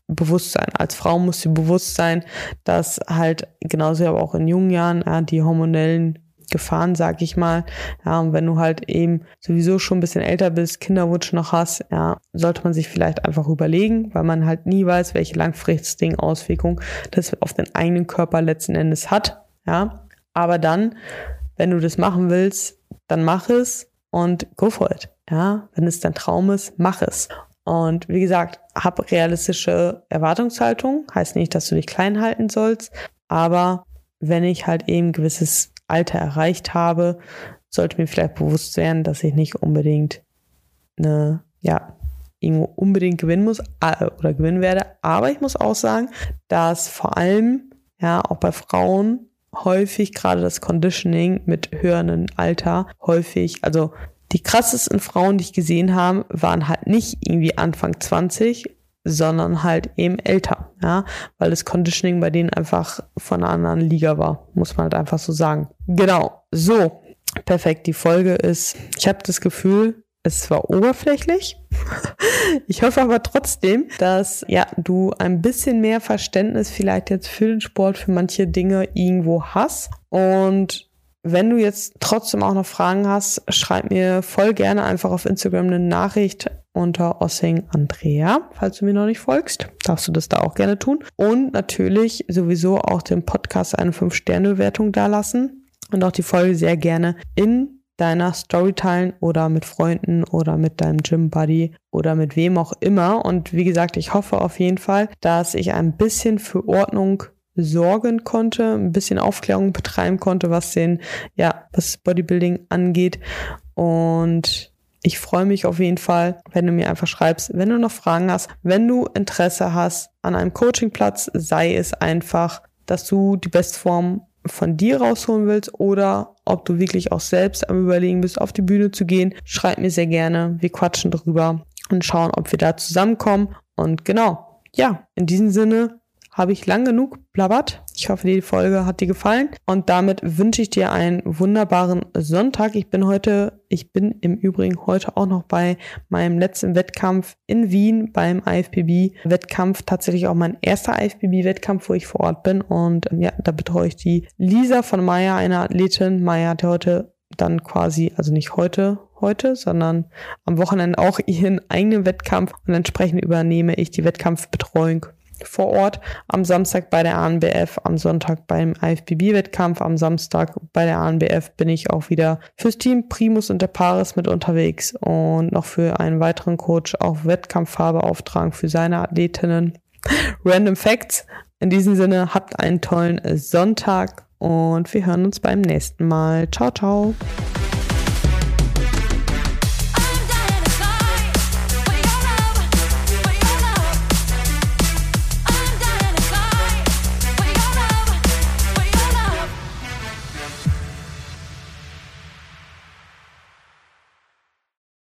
bewusst sein. Als Frau muss dir bewusst sein, dass halt genauso aber auch in jungen Jahren ja, die hormonellen Gefahren, sag ich mal. Ja, und wenn du halt eben sowieso schon ein bisschen älter bist, Kinderwunsch noch hast, ja, sollte man sich vielleicht einfach überlegen, weil man halt nie weiß, welche langfristigen Auswirkungen das auf den eigenen Körper letzten Endes hat. Ja, aber dann, wenn du das machen willst, dann mach es und go for it. Ja, wenn es dein Traum ist, mach es. Und wie gesagt, hab realistische Erwartungshaltung. Heißt nicht, dass du dich klein halten sollst, aber wenn ich halt eben gewisses Alter erreicht habe, sollte mir vielleicht bewusst werden, dass ich nicht unbedingt eine, ja, irgendwo unbedingt gewinnen muss äh, oder gewinnen werde. Aber ich muss auch sagen, dass vor allem, ja, auch bei Frauen häufig gerade das Conditioning mit höheren Alter häufig, also die krassesten Frauen, die ich gesehen habe, waren halt nicht irgendwie Anfang 20, sondern halt eben älter, ja, weil das Conditioning bei denen einfach von einer anderen Liga war, muss man halt einfach so sagen. Genau, so, perfekt. Die Folge ist, ich habe das Gefühl, es war oberflächlich. Ich hoffe aber trotzdem, dass ja du ein bisschen mehr Verständnis vielleicht jetzt für den Sport, für manche Dinge irgendwo hast und wenn du jetzt trotzdem auch noch Fragen hast, schreib mir voll gerne einfach auf Instagram eine Nachricht unter Ossing Andrea. Falls du mir noch nicht folgst, darfst du das da auch gerne tun. Und natürlich sowieso auch dem Podcast eine 5-Sterne-Bewertung dalassen und auch die Folge sehr gerne in deiner Story teilen oder mit Freunden oder mit deinem Gym Buddy oder mit wem auch immer. Und wie gesagt, ich hoffe auf jeden Fall, dass ich ein bisschen für Ordnung sorgen konnte, ein bisschen Aufklärung betreiben konnte, was den, ja, was Bodybuilding angeht. Und ich freue mich auf jeden Fall, wenn du mir einfach schreibst, wenn du noch Fragen hast, wenn du Interesse hast an einem Coachingplatz, sei es einfach, dass du die Bestform von dir rausholen willst oder ob du wirklich auch selbst am Überlegen bist, auf die Bühne zu gehen, schreib mir sehr gerne. Wir quatschen drüber und schauen, ob wir da zusammenkommen. Und genau, ja, in diesem Sinne habe ich lang genug blabbert. Ich hoffe, die Folge hat dir gefallen. Und damit wünsche ich dir einen wunderbaren Sonntag. Ich bin heute, ich bin im Übrigen heute auch noch bei meinem letzten Wettkampf in Wien beim IFBB-Wettkampf. Tatsächlich auch mein erster IFBB-Wettkampf, wo ich vor Ort bin. Und ähm, ja, da betreue ich die Lisa von Maya, eine Athletin. Maya hatte heute dann quasi, also nicht heute, heute, sondern am Wochenende auch ihren eigenen Wettkampf und entsprechend übernehme ich die Wettkampfbetreuung vor Ort, am Samstag bei der ANBF, am Sonntag beim IFBB-Wettkampf, am Samstag bei der ANBF bin ich auch wieder fürs Team Primus und der Paris mit unterwegs und noch für einen weiteren Coach auch Wettkampffarbe auftragen für seine Athletinnen. Random Facts. In diesem Sinne, habt einen tollen Sonntag und wir hören uns beim nächsten Mal. Ciao, ciao.